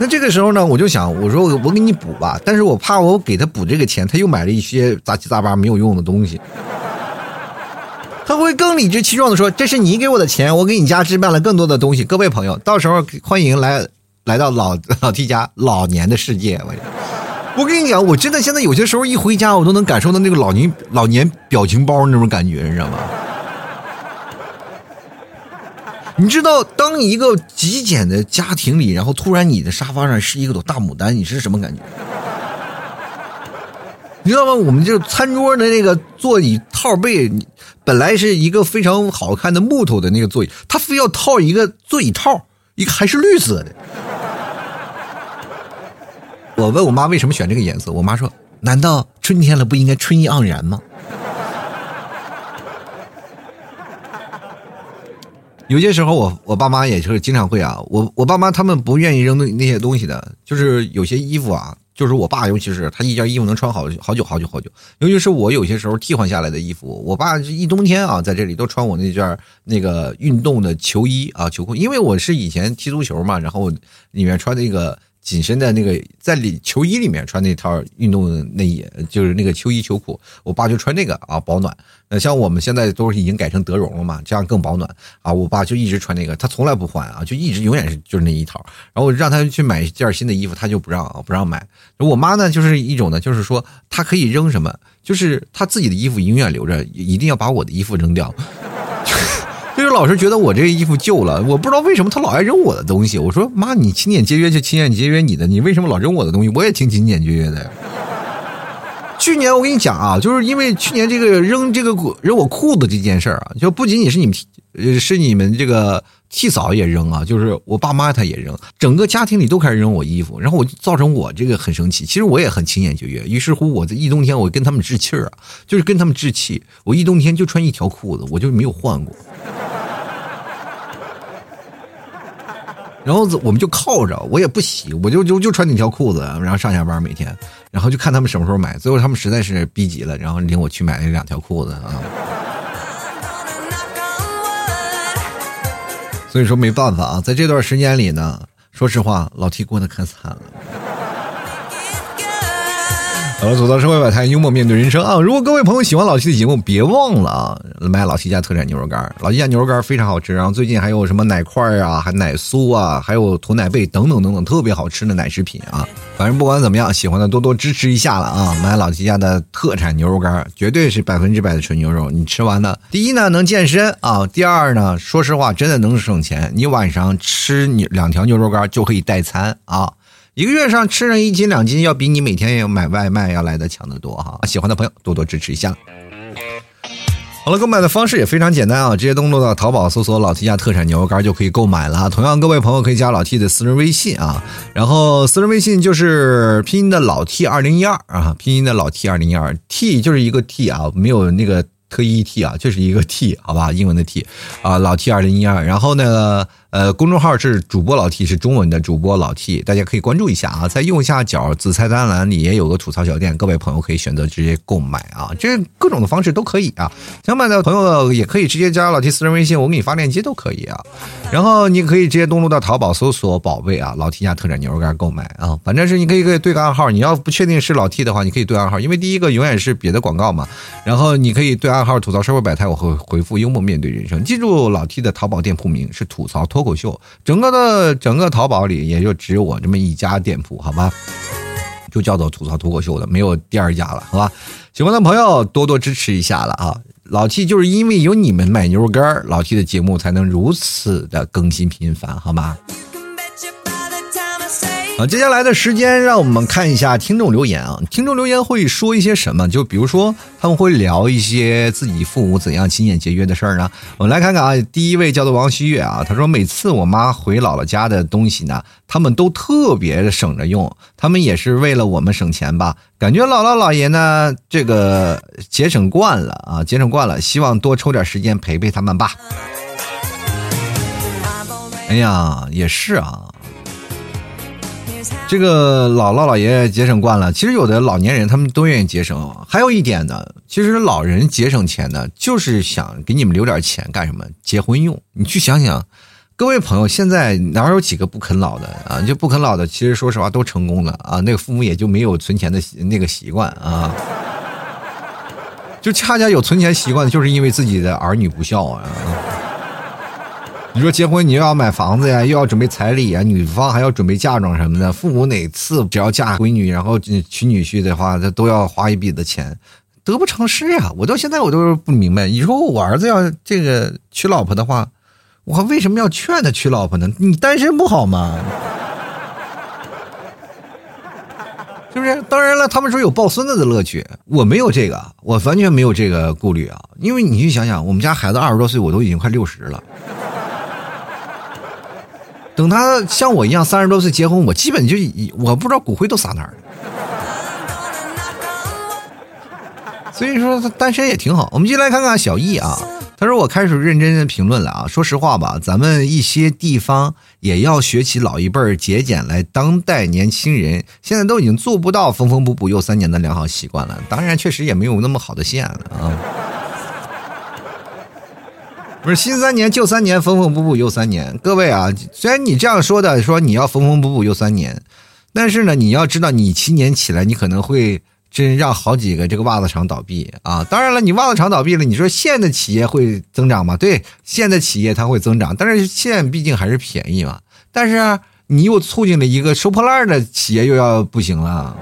那这个时候呢，我就想，我说我我给你补吧，但是我怕我给他补这个钱，他又买了一些杂七杂八没有用的东西。他会更理直气壮的说：“这是你给我的钱，我给你家置办了更多的东西。”各位朋友，到时候欢迎来来到老老 T 家老年的世界。我我跟你讲，我真的现在有些时候一回家，我都能感受到那个老年老年表情包那种感觉，你知道吗？你知道，当一个极简的家庭里，然后突然你的沙发上是一个朵大牡丹，你是什么感觉？你知道吗？我们这餐桌的那个座椅套背。本来是一个非常好看的木头的那个座椅，他非要套一个座椅套，一个还是绿色的。我问我妈为什么选这个颜色，我妈说：“难道春天了不应该春意盎然吗？”有些时候我我爸妈也是经常会啊，我我爸妈他们不愿意扔那那些东西的，就是有些衣服啊，就是我爸尤其是他一件衣服能穿好好久好久好久，尤其是我有些时候替换下来的衣服，我爸一冬天啊在这里都穿我那件那个运动的球衣啊球裤，因为我是以前踢足球嘛，然后里面穿那个。紧身的那个在里球衣里面穿那套运动内衣，就是那个秋衣秋裤，我爸就穿这个啊保暖。那像我们现在都是已经改成德绒了嘛，这样更保暖啊。我爸就一直穿那个，他从来不换啊，就一直永远是就是那一套。然后让他去买一件新的衣服，他就不让啊，不让买。我妈呢就是一种呢，就是说她可以扔什么，就是她自己的衣服永远留着，一定要把我的衣服扔掉。老是觉得我这个衣服旧了，我不知道为什么他老爱扔我的东西。我说妈，你勤俭节约就勤俭节约你的，你为什么老扔我的东西？我也挺勤俭节约的。去年我跟你讲啊，就是因为去年这个扔这个扔我裤子这件事儿啊，就不仅仅是你们，是你们这个替嫂也扔啊，就是我爸妈他也扔，整个家庭里都开始扔我衣服，然后我造成我这个很生气。其实我也很勤俭节约，于是乎我在一冬天我跟他们置气儿啊，就是跟他们置气，我一冬天就穿一条裤子，我就没有换过。然后我们就靠着，我也不洗，我就就就穿那条裤子，然后上下班每天，然后就看他们什么时候买。最后他们实在是逼急了，然后领我去买那两条裤子啊。所以说没办法啊，在这段时间里呢，说实话，老 T 过得可惨了。好了，走到社会百态，幽默面对人生啊！如果各位朋友喜欢老七的节目，别忘了啊，买老七家特产牛肉干。老七家牛肉干非常好吃，然后最近还有什么奶块啊，还奶酥啊，还有驼奶贝等等等等，特别好吃的奶食品啊！反正不管怎么样，喜欢的多多支持一下了啊！买老七家的特产牛肉干，绝对是百分之百的纯牛肉。你吃完了，第一呢能健身啊，第二呢，说实话真的能省钱。你晚上吃你两条牛肉干就可以代餐啊。一个月上吃上一斤两斤，要比你每天要买外卖要来的强得多哈！喜欢的朋友多多支持一下。好了，购买的方式也非常简单啊，直接登录到淘宝搜索“老 T 家特产牛肉干”就可以购买了。同样，各位朋友可以加老 T 的私人微信啊，然后私人微信就是拼音的老 T 二零一二啊，拼音的老 T 二零一二，T 就是一个 T 啊，没有那个特意 T 啊，就是一个 T 好吧，英文的 T 啊，老 T 二零一二，然后呢。呃，公众号是主播老 T，是中文的主播老 T，大家可以关注一下啊。在右下角子菜单栏里也有个吐槽小店，各位朋友可以选择直接购买啊，这各种的方式都可以啊。想买的朋友也可以直接加老 T 私人微信，我给你发链接都可以啊。然后你可以直接登录到淘宝搜索“宝贝”啊，老 T 家特产牛肉干购买啊。反正是你可以可以对个暗号，你要不确定是老 T 的话，你可以对暗号，因为第一个永远是别的广告嘛。然后你可以对暗号吐槽社会百态，我会回复幽默面对人生。记住老 T 的淘宝店铺名是吐槽脱脱口秀，整。个的整个淘宝里也就只有我这么一家店铺，好吧，就叫做吐槽脱口秀的，没有第二家了，好吧。喜欢的朋友多多支持一下了啊！老 T 就是因为有你们买牛肉干，老 T 的节目才能如此的更新频繁，好吗？啊，接下来的时间，让我们看一下听众留言啊。听众留言会说一些什么？就比如说，他们会聊一些自己父母怎样勤俭节约的事儿呢？我们来看看啊。第一位叫做王希月啊，他说每次我妈回姥姥家的东西呢，他们都特别省着用，他们也是为了我们省钱吧？感觉姥姥姥爷呢，这个节省惯了啊，节省惯了，希望多抽点时间陪陪他们吧。哎呀，也是啊。这个姥姥姥爷节省惯了，其实有的老年人他们都愿意节省。还有一点呢，其实老人节省钱呢，就是想给你们留点钱干什么？结婚用。你去想想，各位朋友，现在哪有几个不啃老的啊？就不啃老的，其实说实话都成功了啊。那个父母也就没有存钱的那个习惯啊，就恰恰有存钱习惯，就是因为自己的儿女不孝啊。你说结婚你又要买房子呀，又要准备彩礼啊，女方还要准备嫁妆什么的。父母哪次只要嫁闺女，然后娶女婿的话，他都要花一笔的钱，得不偿失呀！我到现在我都不明白。你说我儿子要这个娶老婆的话，我为什么要劝他娶老婆呢？你单身不好吗？是不是？当然了，他们说有抱孙子的乐趣，我没有这个，我完全没有这个顾虑啊。因为你去想想，我们家孩子二十多岁，我都已经快六十了。等他像我一样三十多岁结婚，我基本就我不知道骨灰都撒哪儿了。所以说他单身也挺好。我们进来看看小易啊，他说：“我开始认真的评论了啊！说实话吧，咱们一些地方也要学起老一辈儿节俭来。当代年轻人现在都已经做不到缝缝补补又三年的良好习惯了，当然确实也没有那么好的线了啊。不是新三年旧三年，缝缝补补又三年。各位啊，虽然你这样说的，说你要缝缝补补又三年，但是呢，你要知道，你七年起来，你可能会。”真让好几个这个袜子厂倒闭啊！当然了，你袜子厂倒闭了，你说县的企业会增长吗？对，县的企业它会增长，但是县毕竟还是便宜嘛。但是你又促进了一个收破烂的企业又要不行了，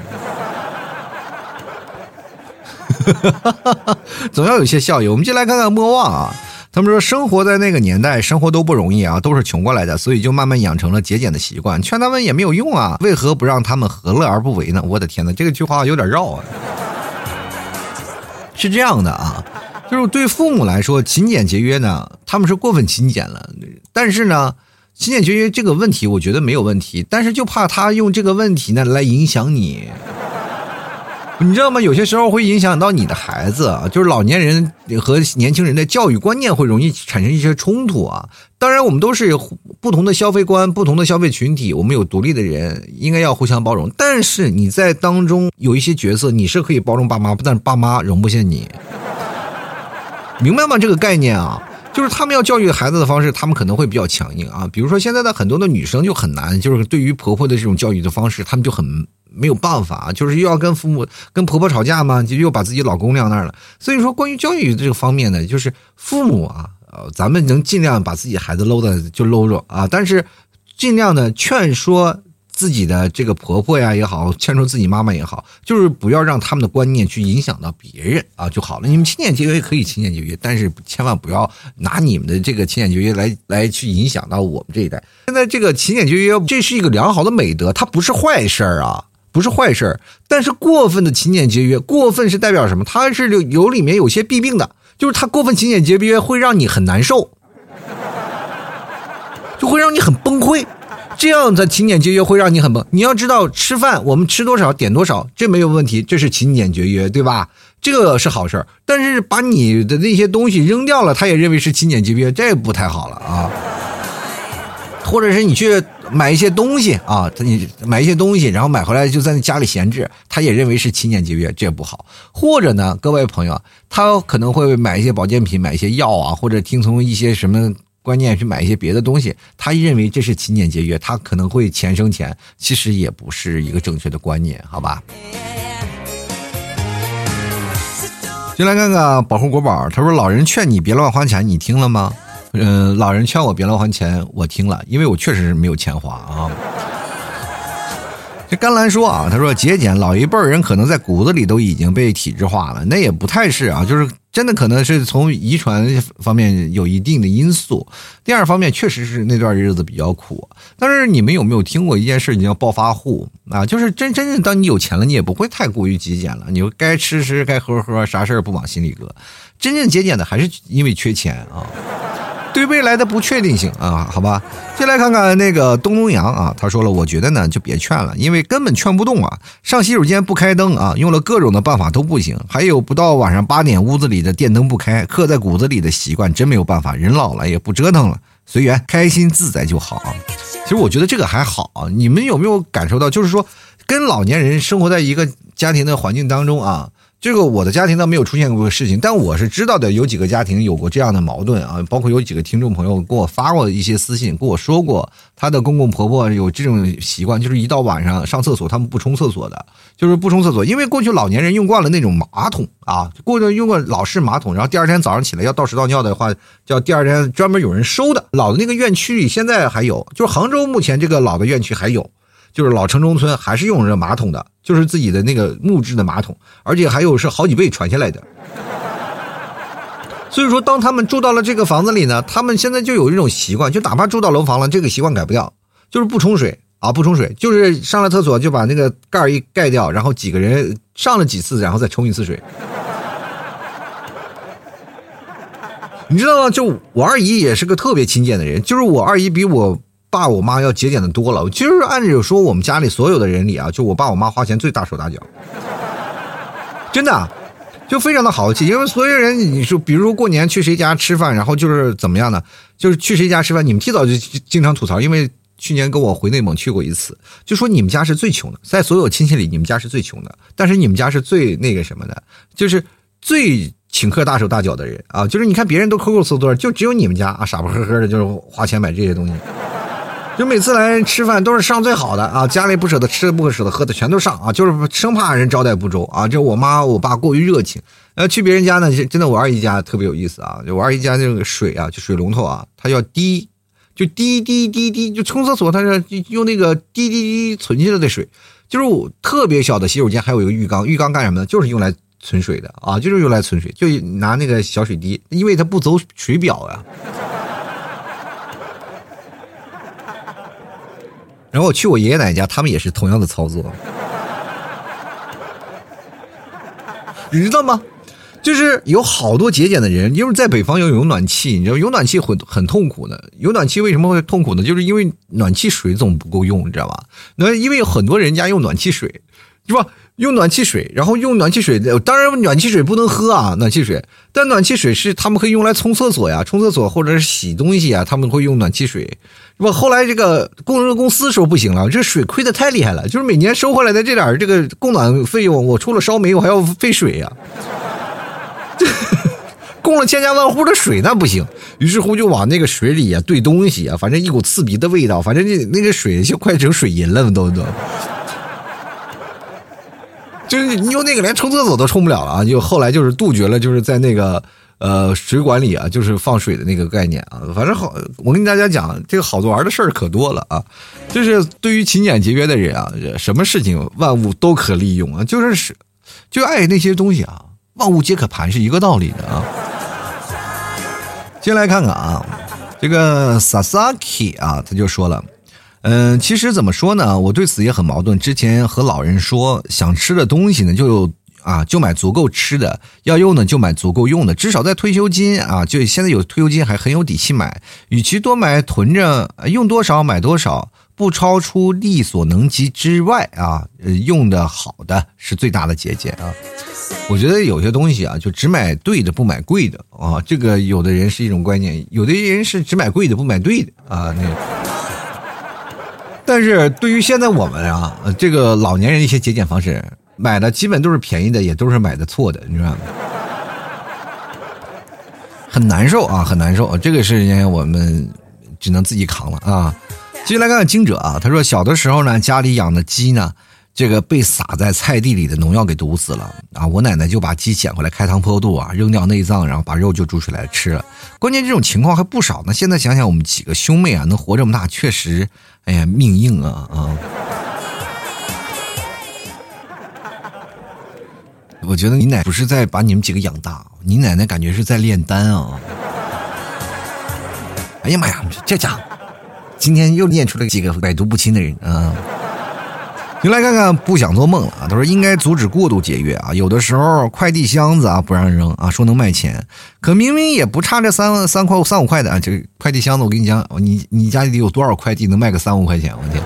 总要有些效益。我们就来看看莫忘啊。他们说，生活在那个年代，生活都不容易啊，都是穷过来的，所以就慢慢养成了节俭的习惯。劝他们也没有用啊，为何不让他们何乐而不为呢？我的天哪，这个句话有点绕啊。是这样的啊，就是对父母来说，勤俭节约呢，他们是过分勤俭了。但是呢，勤俭节约这个问题，我觉得没有问题，但是就怕他用这个问题呢来影响你。你知道吗？有些时候会影响到你的孩子，就是老年人和年轻人的教育观念会容易产生一些冲突啊。当然，我们都是不同的消费观、不同的消费群体，我们有独立的人，应该要互相包容。但是你在当中有一些角色，你是可以包容爸妈，但是爸妈容不下你，明白吗？这个概念啊，就是他们要教育孩子的方式，他们可能会比较强硬啊。比如说现在的很多的女生就很难，就是对于婆婆的这种教育的方式，他们就很。没有办法，就是又要跟父母、跟婆婆吵架嘛，就又把自己老公晾那儿了。所以说，关于教育这个方面呢，就是父母啊，呃，咱们能尽量把自己孩子搂的就搂着啊，但是尽量的劝说自己的这个婆婆呀也好，劝说自己妈妈也好，就是不要让他们的观念去影响到别人啊就好了。你们勤俭节约可以勤俭节约，但是千万不要拿你们的这个勤俭节约来来去影响到我们这一代。现在这个勤俭节约，这是一个良好的美德，它不是坏事儿啊。不是坏事儿但是过分的勤俭节约，过分是代表什么？它是有有里面有些弊病的，就是它过分勤俭节约会让你很难受，就会让你很崩溃。这样的勤俭节约会让你很崩。你要知道，吃饭我们吃多少点多少，这没有问题，这是勤俭节约，对吧？这个是好事但是把你的那些东西扔掉了，他也认为是勤俭节约，这不太好了啊。或者是你去。买一些东西啊，你买一些东西，然后买回来就在家里闲置，他也认为是勤俭节约，这也不好。或者呢，各位朋友，他可能会买一些保健品，买一些药啊，或者听从一些什么观念去买一些别的东西，他认为这是勤俭节约，他可能会钱生钱，其实也不是一个正确的观念，好吧？进来看看保护国宝，他说：“老人劝你别乱花钱，你听了吗？”嗯，老人劝我别乱花钱，我听了，因为我确实是没有钱花啊。这甘蓝说啊，他说节俭，老一辈人可能在骨子里都已经被体制化了，那也不太是啊，就是真的可能是从遗传方面有一定的因素。第二方面，确实是那段日子比较苦。但是你们有没有听过一件事，叫暴发户啊？就是真真正当你有钱了，你也不会太过于节俭了，你该吃吃，该喝喝，啥事儿不往心里搁。真正节俭的还是因为缺钱啊。对未来的不确定性啊，好吧，先来看看那个东东阳啊，他说了，我觉得呢就别劝了，因为根本劝不动啊。上洗手间不开灯啊，用了各种的办法都不行。还有不到晚上八点屋子里的电灯不开，刻在骨子里的习惯真没有办法。人老了也不折腾了，随缘开心自在就好啊。其实我觉得这个还好啊，你们有没有感受到，就是说跟老年人生活在一个家庭的环境当中啊？这个我的家庭倒没有出现过事情，但我是知道的，有几个家庭有过这样的矛盾啊，包括有几个听众朋友给我发过一些私信，跟我说过，他的公公婆婆有这种习惯，就是一到晚上上厕所，他们不冲厕所的，就是不冲厕所，因为过去老年人用惯了那种马桶啊，过去用过老式马桶，然后第二天早上起来要倒屎倒尿的话，叫第二天专门有人收的。老的那个院区里现在还有，就是杭州目前这个老的院区还有。就是老城中村还是用着马桶的，就是自己的那个木质的马桶，而且还有是好几辈传下来的。所以说，当他们住到了这个房子里呢，他们现在就有一种习惯，就哪怕住到楼房了，这个习惯改不掉，就是不冲水啊，不冲水，就是上了厕所就把那个盖儿一盖掉，然后几个人上了几次，然后再冲一次水。你知道吗？就我二姨也是个特别勤俭的人，就是我二姨比我。爸我妈要节俭的多了，其实按理说我们家里所有的人里啊，就我爸我妈花钱最大手大脚，真的，就非常的豪气。因为所有人，你说，比如说过年去谁家吃饭，然后就是怎么样呢？就是去谁家吃饭，你们提早就经常吐槽，因为去年跟我回内蒙去过一次，就说你们家是最穷的，在所有亲戚里，你们家是最穷的，但是你们家是最那个什么的，就是最请客大手大脚的人啊！就是你看别人都抠抠搜搜，就只有你们家啊傻不呵呵的，就是花钱买这些东西。就每次来吃饭都是上最好的啊，家里不舍得吃的、不舍得喝的全都上啊，就是生怕人招待不周啊。就我妈我爸过于热情，呃，去别人家呢，真的我二姨家特别有意思啊。就我二姨家那个水啊，就水龙头啊，它要滴，就滴滴滴滴，就冲厕所它是用那个滴滴滴存下来的水，就是特别小的洗手间还有一个浴缸，浴缸干什么呢？就是用来存水的啊，就是用来存水，就拿那个小水滴，因为它不走水表啊。然后我去我爷爷奶奶家，他们也是同样的操作，你知道吗？就是有好多节俭的人，因为在北方要有暖气，你知道有暖气很很痛苦的。有暖气为什么会痛苦呢？就是因为暖气水总不够用，你知道吧？那因为有很多人家用暖气水，是吧？用暖气水，然后用暖气水，当然暖气水不能喝啊，暖气水。但暖气水是他们可以用来冲厕所呀，冲厕所或者是洗东西啊，他们会用暖气水，是吧？后来这个供热公司说不行了，这水亏的太厉害了，就是每年收回来的这点这个供暖费用，我除了烧煤，我还要费水呀。供了千家万户的水那不行，于是乎就往那个水里啊兑东西啊，反正一股刺鼻的味道，反正那那个水就快成水银了都都。就是你用那个连冲厕所都冲不了了啊！就后来就是杜绝了，就是在那个呃水管里啊，就是放水的那个概念啊。反正好，我跟大家讲，这个好玩的事儿可多了啊。就是对于勤俭节约的人啊，什么事情万物都可利用啊。就是是，就爱那些东西啊，万物皆可盘是一个道理的啊。先来看看啊，这个 Sasaki 啊，他就说了。嗯，其实怎么说呢？我对此也很矛盾。之前和老人说，想吃的东西呢，就啊就买足够吃的；要用呢，就买足够用的。至少在退休金啊，就现在有退休金还很有底气买。与其多买囤着，用多少买多少，不超出力所能及之外啊，用的好的是最大的节俭啊。我觉得有些东西啊，就只买对的，不买贵的啊。这个有的人是一种观念，有的人是只买贵的，不买对的啊。那。但是对于现在我们啊，这个老年人一些节俭方式，买的基本都是便宜的，也都是买的错的，你知道吗？很难受啊，很难受。这个事情我们只能自己扛了啊。继续来看看惊者啊，他说小的时候呢，家里养的鸡呢。这个被撒在菜地里的农药给毒死了啊！我奶奶就把鸡捡回来开膛破肚啊，扔掉内脏，然后把肉就煮出来吃了。关键这种情况还不少呢。现在想想，我们几个兄妹啊，能活这么大，确实，哎呀，命硬啊啊！我觉得你奶不是在把你们几个养大，你奶奶感觉是在炼丹啊！哎呀妈呀，这家伙今天又练出了几个百毒不侵的人啊！你来看看，不想做梦了啊！他说应该阻止过度节约啊。有的时候快递箱子啊不让扔啊，说能卖钱，可明明也不差这三三块三五块的啊。这个快递箱子，我跟你讲，你你家里有多少快递能卖个三五块钱？我天！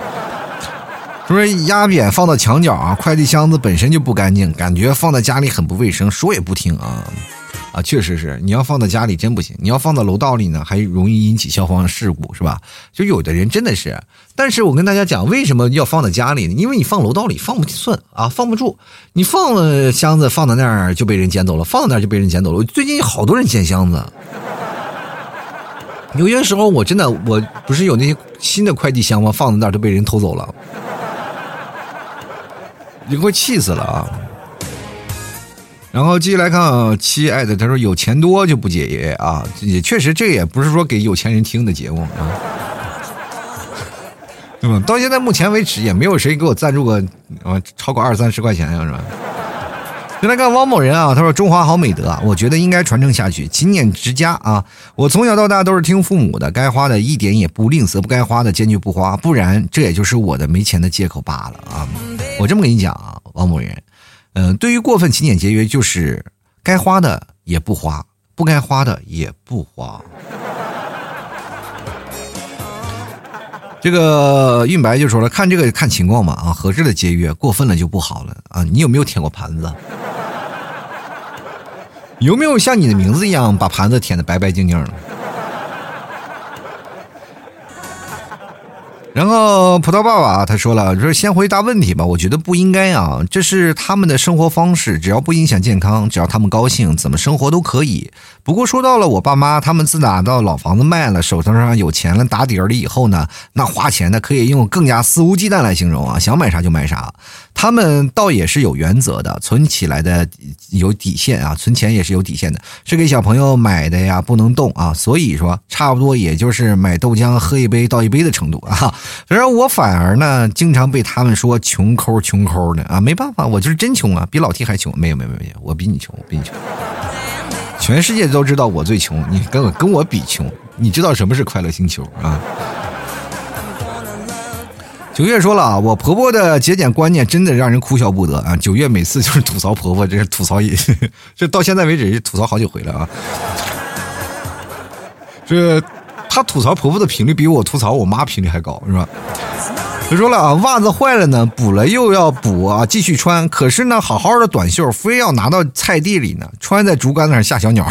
说压扁放到墙角啊，快递箱子本身就不干净，感觉放在家里很不卫生，说也不听啊。啊，确实是，你要放在家里真不行，你要放在楼道里呢，还容易引起消防事故，是吧？就有的人真的是，但是我跟大家讲，为什么要放在家里呢？因为你放楼道里放不顺啊，放不住。你放了箱子放在那儿就被人捡走了，放在那儿就被人捡走了。最近好多人捡箱子，有些时候我真的，我不是有那些新的快递箱吗？放在那儿都被人偷走了，你快气死了啊！然后继续来看啊，亲爱的，他说有钱多就不解约啊，也确实，这也不是说给有钱人听的节目啊，对吧？到现在目前为止也没有谁给我赞助过啊，超过二三十块钱呀，是吧？再来看汪某人啊，他说中华好美德啊，我觉得应该传承下去，勤俭持家啊。我从小到大都是听父母的，该花的一点也不吝啬，不该花的坚决不花，不然这也就是我的没钱的借口罢了啊。我这么跟你讲啊，汪某人。嗯，对于过分勤俭节约，就是该花的也不花，不该花的也不花。这个运白就说了，看这个看情况嘛啊，合适的节约，过分了就不好了啊。你有没有舔过盘子？有没有像你的名字一样把盘子舔得白白净净的？然后葡萄爸爸啊他说了，说先回答问题吧，我觉得不应该啊，这是他们的生活方式，只要不影响健康，只要他们高兴，怎么生活都可以。不过说到了我爸妈，他们自打到老房子卖了，手头上有钱了打底儿了以后呢，那花钱呢可以用更加肆无忌惮来形容啊，想买啥就买啥。他们倒也是有原则的，存起来的有底线啊，存钱也是有底线的，是给小朋友买的呀，不能动啊。所以说，差不多也就是买豆浆喝一杯倒一杯的程度啊。而我反而呢，经常被他们说穷抠穷抠的啊，没办法，我就是真穷啊，比老 T 还穷。没有没有没有，我比你穷，我比你穷。全世界都知道我最穷，你跟我跟我比穷，你知道什么是快乐星球啊？九月说了啊，我婆婆的节俭观念真的让人哭笑不得啊。九月每次就是吐槽婆婆，这是吐槽也，这到现在为止吐槽好几回了啊。这她吐槽婆婆的频率比我吐槽我妈频率还高，是吧？他说了啊，袜子坏了呢，补了又要补啊，继续穿。可是呢，好好的短袖非要拿到菜地里呢，穿在竹竿那儿吓小鸟，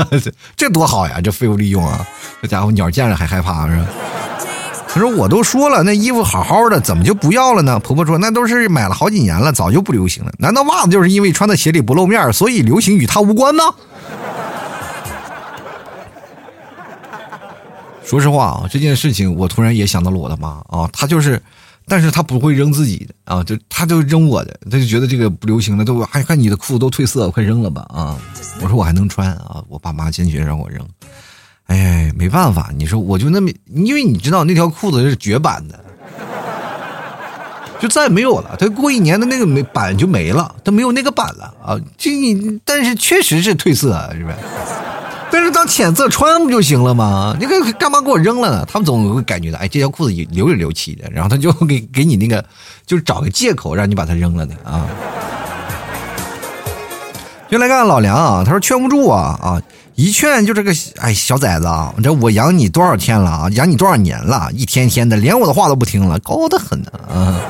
这多好呀！这废物利用啊，这家伙鸟见了还害怕是吧？他说我都说了，那衣服好好的，怎么就不要了呢？婆婆说那都是买了好几年了，早就不流行了。难道袜子就是因为穿在鞋里不露面，所以流行与它无关吗？说实话啊，这件事情我突然也想到了我的妈啊，她就是。但是他不会扔自己的啊，就他就扔我的，他就觉得这个不流行了，都还看你的裤子都褪色，快扔了吧啊！我说我还能穿啊，我爸妈坚决让我扔，哎，没办法，你说我就那么，因为你知道那条裤子是绝版的，就再也没有了，它过一年的那个没版就没了，它没有那个版了啊，这你但是确实是褪色，是不是？但是当浅色穿不就行了吗？你干干嘛给我扔了呢？他们总会感觉到，哎，这条裤子留里留气的，然后他就给给你那个，就是找个借口让你把它扔了的啊。就来看老梁啊，他说劝不住啊啊，一劝就这个，哎，小崽子啊，这我养你多少天了啊，养你多少年了，一天天的连我的话都不听了，高的很呢啊。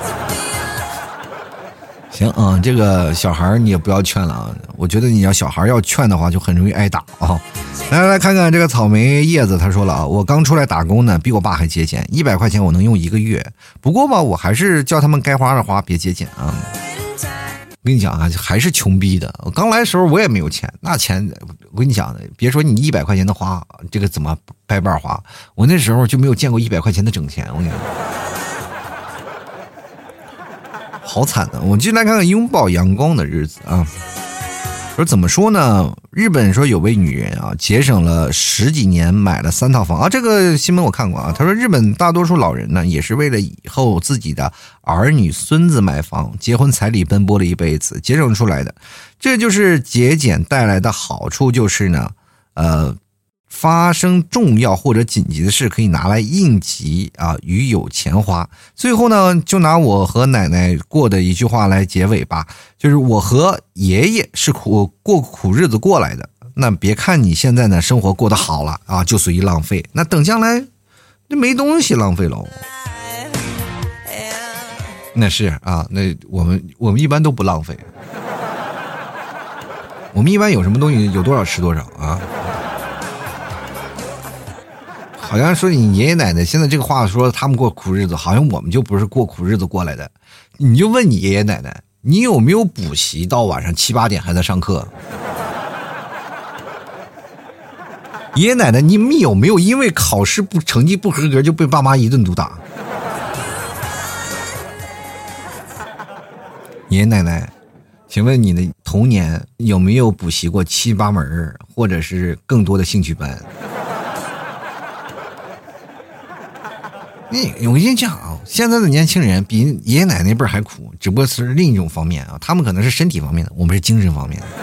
行啊，这个小孩你也不要劝了啊！我觉得你要小孩要劝的话，就很容易挨打啊。来来看看这个草莓叶子，他说了啊，我刚出来打工呢，比我爸还节俭，一百块钱我能用一个月。不过吧，我还是叫他们该花的花，别节俭啊。我跟你讲啊，还是穷逼的。我刚来的时候我也没有钱，那钱我跟你讲，别说你一百块钱的花，这个怎么掰半花？我那时候就没有见过一百块钱的整钱，我跟你讲。好惨的！我们继续来看看拥抱阳光的日子啊。说怎么说呢？日本说有位女人啊，节省了十几年买了三套房啊。这个新闻我看过啊。他说日本大多数老人呢，也是为了以后自己的儿女孙子买房、结婚彩礼奔波了一辈子，节省出来的。这就是节俭带来的好处，就是呢，呃。发生重要或者紧急的事，可以拿来应急啊，与有钱花。最后呢，就拿我和奶奶过的一句话来结尾吧，就是我和爷爷是苦过苦日子过来的。那别看你现在呢生活过得好了啊，就随意浪费，那等将来那没东西浪费喽。那是啊，那我们我们一般都不浪费，我们一般有什么东西有多少吃多少啊。好像说你爷爷奶奶现在这个话说他们过苦日子，好像我们就不是过苦日子过来的。你就问你爷爷奶奶，你有没有补习到晚上七八点还在上课？爷爷奶奶，你们有没有因为考试不成绩不合格就被爸妈一顿毒打？爷爷奶奶，请问你的童年有没有补习过七八门或者是更多的兴趣班？你我跟你讲啊，现在的年轻人比爷爷奶奶辈还苦，只不过是另一种方面啊。他们可能是身体方面的，我们是精神方面的。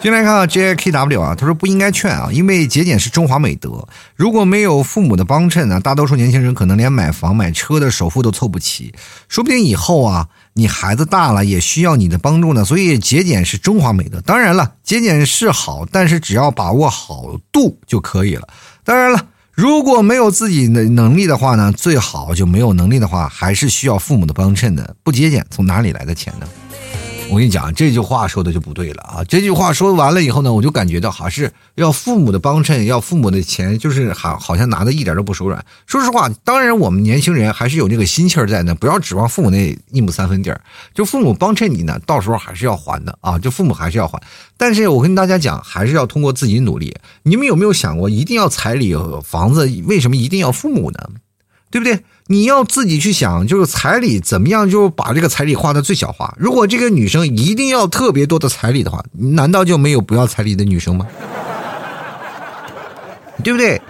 进来看啊 J K W 啊，他说不应该劝啊，因为节俭是中华美德。如果没有父母的帮衬呢，大多数年轻人可能连买房买车的首付都凑不齐，说不定以后啊，你孩子大了也需要你的帮助呢。所以节俭是中华美德。当然了，节俭是好，但是只要把握好度就可以了。当然了。如果没有自己的能力的话呢，最好就没有能力的话，还是需要父母的帮衬的。不节俭，从哪里来的钱呢？我跟你讲，这句话说的就不对了啊！这句话说完了以后呢，我就感觉到还是要父母的帮衬，要父母的钱，就是好好像拿的一点都不手软。说实话，当然我们年轻人还是有这个心气儿在呢，不要指望父母那一亩三分地儿。就父母帮衬你呢，到时候还是要还的啊！就父母还是要还。但是我跟大家讲，还是要通过自己努力。你们有没有想过，一定要彩礼房子，为什么一定要父母呢？对不对？你要自己去想，就是彩礼怎么样，就把这个彩礼花的最小化。如果这个女生一定要特别多的彩礼的话，难道就没有不要彩礼的女生吗？对不对？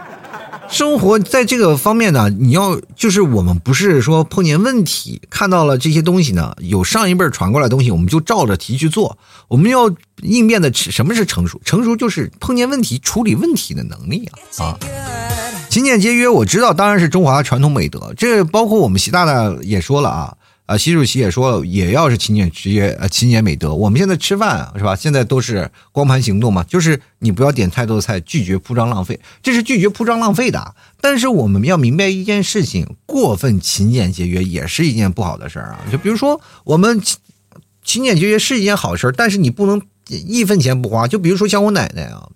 生活在这个方面呢，你要就是我们不是说碰见问题看到了这些东西呢，有上一辈传过来的东西，我们就照着题去做。我们要应变的，什么是成熟？成熟就是碰见问题处理问题的能力啊啊！勤俭节约，我知道，当然是中华传统美德。这包括我们习大大也说了啊，啊，习主席也说了，也要是勤俭节约，呃，勤俭美德。我们现在吃饭是吧？现在都是光盘行动嘛，就是你不要点太多的菜，拒绝铺张浪费，这是拒绝铺张浪费的。但是我们要明白一件事情，过分勤俭节约也是一件不好的事儿啊。就比如说，我们勤俭节约是一件好事儿，但是你不能一分钱不花。就比如说像我奶奶啊。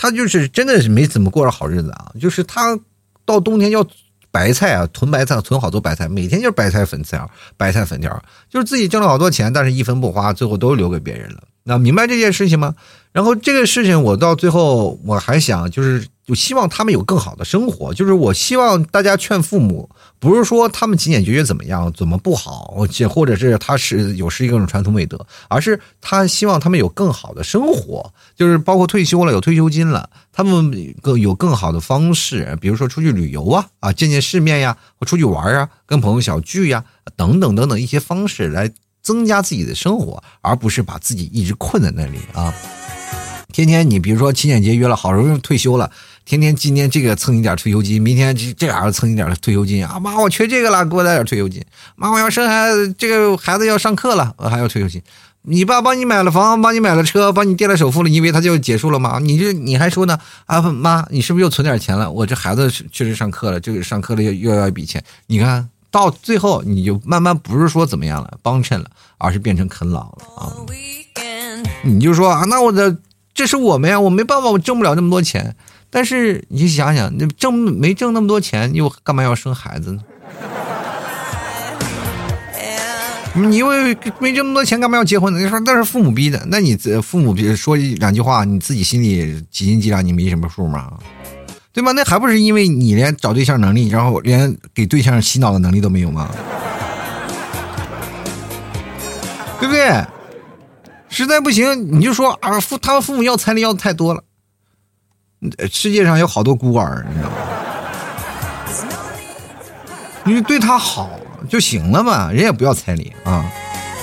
他就是真的是没怎么过着好日子啊！就是他到冬天要白菜啊，囤白菜，囤好多白菜，每天就是白菜粉条，白菜粉条，就是自己挣了好多钱，但是一分不花，最后都留给别人了。那明白这件事情吗？然后这个事情我到最后我还想，就是我希望他们有更好的生活，就是我希望大家劝父母。不是说他们勤俭节约怎么样，怎么不好，或者是他是有是一种传统美德，而是他希望他们有更好的生活，就是包括退休了有退休金了，他们更有更好的方式，比如说出去旅游啊啊，见见世面呀，或出去玩啊，跟朋友小聚呀，等等等等一些方式来增加自己的生活，而不是把自己一直困在那里啊。天天你比如说勤俭节约了，好容易退休了。天天今天这个蹭一点退休金，明天这这俩子蹭一点退休金啊！妈，我缺这个了，给我来点退休金。妈，我要生孩子，这个孩子要上课了，我还要退休金。你爸帮你买了房，帮你买了车，帮你垫了首付了，你以为他就结束了吗？你这你还说呢？啊，妈，你是不是又存点钱了？我这孩子确实上课了，这个上课了又又要一笔钱。你看到最后，你就慢慢不是说怎么样了，帮衬了，而是变成啃老了啊！你就说啊，那我的这是我们呀，我没办法，我挣不了那么多钱。但是你想想，那挣没挣那么多钱，又干嘛要生孩子呢？你因为没挣那么多钱，干嘛要结婚呢？你说那是父母逼的，那你父母说两句话，你自己心里几斤几两，你没什么数吗？对吗？那还不是因为你连找对象能力，然后连给对象洗脑的能力都没有吗？对不对？实在不行，你就说啊，父他们父母要彩礼要的太多了。世界上有好多孤儿，你知道吗？你就对他好就行了嘛，人也不要彩礼啊。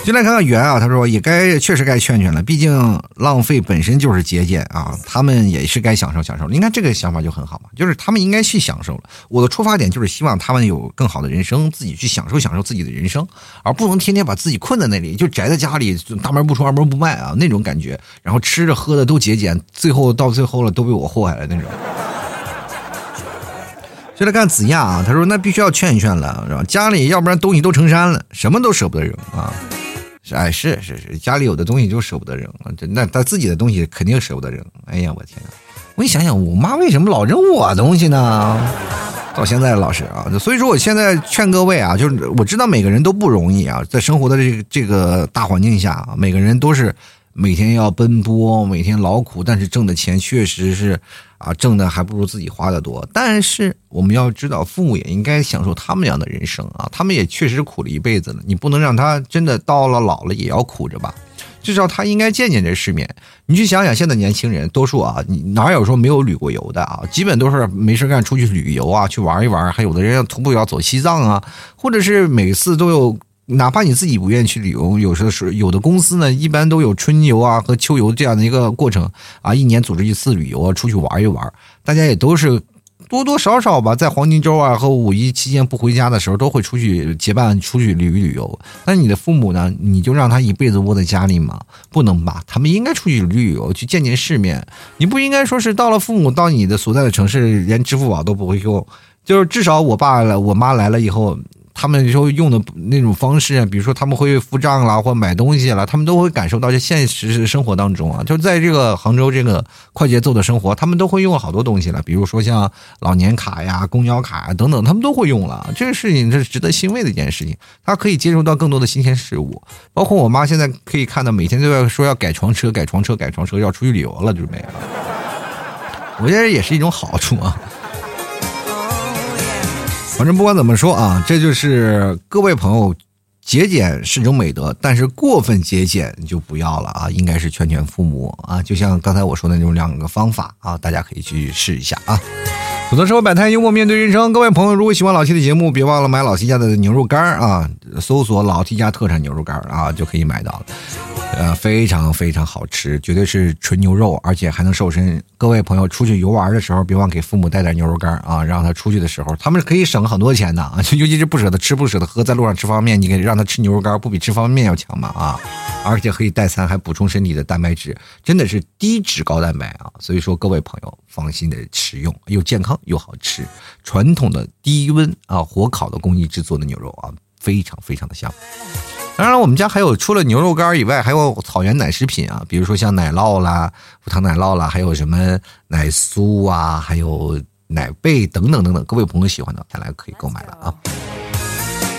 进来看看圆啊，他说也该确实该劝劝了，毕竟浪费本身就是节俭啊，他们也是该享受享受。你看这个想法就很好嘛，就是他们应该去享受了。我的出发点就是希望他们有更好的人生，自己去享受享受自己的人生，而不能天天把自己困在那里，就宅在家里，大门不出二门不迈啊那种感觉，然后吃着喝的都节俭，最后到最后了都被我祸害了那种。就来看子亚啊，他说那必须要劝一劝了，是吧？家里要不然东西都成山了，什么都舍不得扔啊。是哎，是是是，家里有的东西就舍不得扔，那他自己的东西肯定舍不得扔。哎呀，我天！我一想想，我妈为什么老扔我东西呢？到现在老是啊，所以说我现在劝各位啊，就是我知道每个人都不容易啊，在生活的这个这个大环境下，每个人都是。每天要奔波，每天劳苦，但是挣的钱确实是，啊，挣的还不如自己花的多。但是我们要知道，父母也应该享受他们那样的人生啊，他们也确实苦了一辈子了，你不能让他真的到了老了也要苦着吧？至少他应该见见这世面。你去想想，现在年轻人多数啊，你哪有说没有旅过游的啊？基本都是没事干出去旅游啊，去玩一玩。还有的人要徒步要走西藏啊，或者是每次都有。哪怕你自己不愿意去旅游，有时候是有的公司呢，一般都有春游啊和秋游这样的一个过程啊，一年组织一次旅游啊，出去玩一玩。大家也都是多多少少吧，在黄金周啊和五一期间不回家的时候，都会出去结伴出去旅旅游。那你的父母呢？你就让他一辈子窝在家里吗？不能吧？他们应该出去旅旅游，去见见世面。你不应该说是到了父母到你的所在的城市，连支付宝都不会用，就是至少我爸，我妈来了以后。他们说用的那种方式啊，比如说他们会付账啦，或买东西啦，他们都会感受到这现实生活当中啊，就在这个杭州这个快节奏的生活，他们都会用好多东西了，比如说像老年卡呀、公交卡呀等等，他们都会用了。这个事情是值得欣慰的一件事情，他可以接触到更多的新鲜事物。包括我妈现在可以看到，每天都要说要改床车、改床车、改床车，要出去旅游了，准备。我觉得也是一种好处啊。反正不管怎么说啊，这就是各位朋友，节俭是种美德，但是过分节俭就不要了啊！应该是劝劝父母啊，就像刚才我说的那种两个方法啊，大家可以去试一下啊。吐槽社会百态，幽默面对人生。各位朋友，如果喜欢老七的节目，别忘了买老七家的牛肉干啊，搜索老 T 家特产牛肉干啊，就可以买到了。呃，非常非常好吃，绝对是纯牛肉，而且还能瘦身。各位朋友出去游玩的时候，别忘给父母带点牛肉干啊，让他出去的时候，他们可以省很多钱的啊。尤其是不舍得吃、不舍得喝，在路上吃方便面，你给让他吃牛肉干，不比吃方便面要强吗？啊，而且可以代餐，还补充身体的蛋白质，真的是低脂高蛋白啊。所以说，各位朋友放心的食用，又健康又好吃，传统的低温啊火烤的工艺制作的牛肉啊，非常非常的香。当然，我们家还有除了牛肉干以外，还有草原奶食品啊，比如说像奶酪啦、无糖奶酪啦，还有什么奶酥啊，还有奶贝等等等等，各位朋友喜欢的，再来可以购买了啊。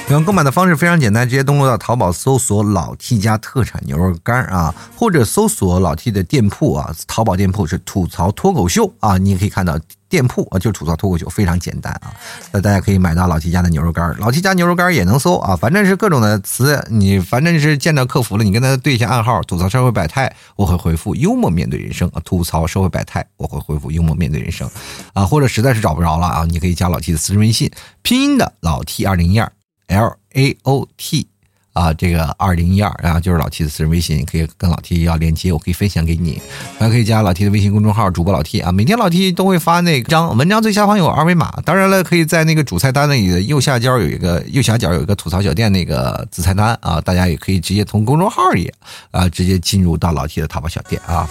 想购买的方式非常简单，直接登录到淘宝搜索“老 T 家特产牛肉干”啊，或者搜索老 T 的店铺啊，淘宝店铺是吐槽脱口秀啊，你也可以看到店铺啊，就是吐槽脱口秀，非常简单啊。那大家可以买到老 T 家的牛肉干，老 T 家牛肉干也能搜啊，反正是各种的词，你反正是见到客服了，你跟他对一下暗号，吐槽社会百态，我会回复幽默面对人生啊，吐槽社会百态，我会回复幽默面对人生啊，或者实在是找不着了啊，你可以加老 T 的私人微信，拼音的老 T 二零一二。L A O T 啊，这个二零一二啊，就是老 T 的私人微信，可以跟老 T 要链接，我可以分享给你。还可以加老 T 的微信公众号，主播老 T 啊，每天老 T 都会发那张文章，最下方有二维码。当然了，可以在那个主菜单里的右下角有一个右下角有一个吐槽小店那个子菜单啊，大家也可以直接从公众号里啊，直接进入到老 T 的淘宝小店啊。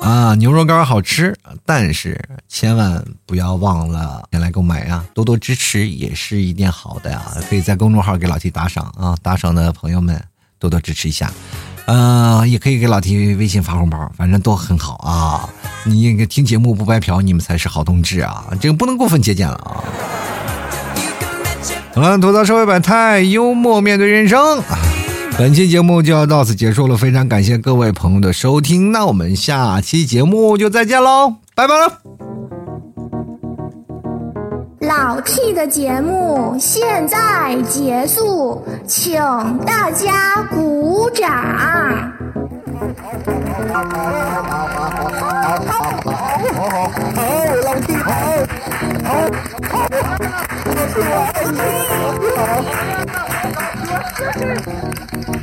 啊，牛肉干好吃，但是千万不要忘了先来购买呀！多多支持也是一件好的呀，可以在公众号给老 T 打赏啊！打赏的朋友们多多支持一下，嗯，也可以给老 T 微信发红包，反正都很好啊！你应该听节目不白嫖，你们才是好同志啊！这个不能过分节俭了啊！好了，吐槽社会百态，幽默面对人生。啊本期节目就要到此结束了，非常感谢各位朋友的收听，那我们下期节目就再见喽，拜拜了。老 T 的节目现在结束，请大家鼓掌。好，好，好，好，好，好，好，老 T 好，好，好，我是老 T 好。Thank you.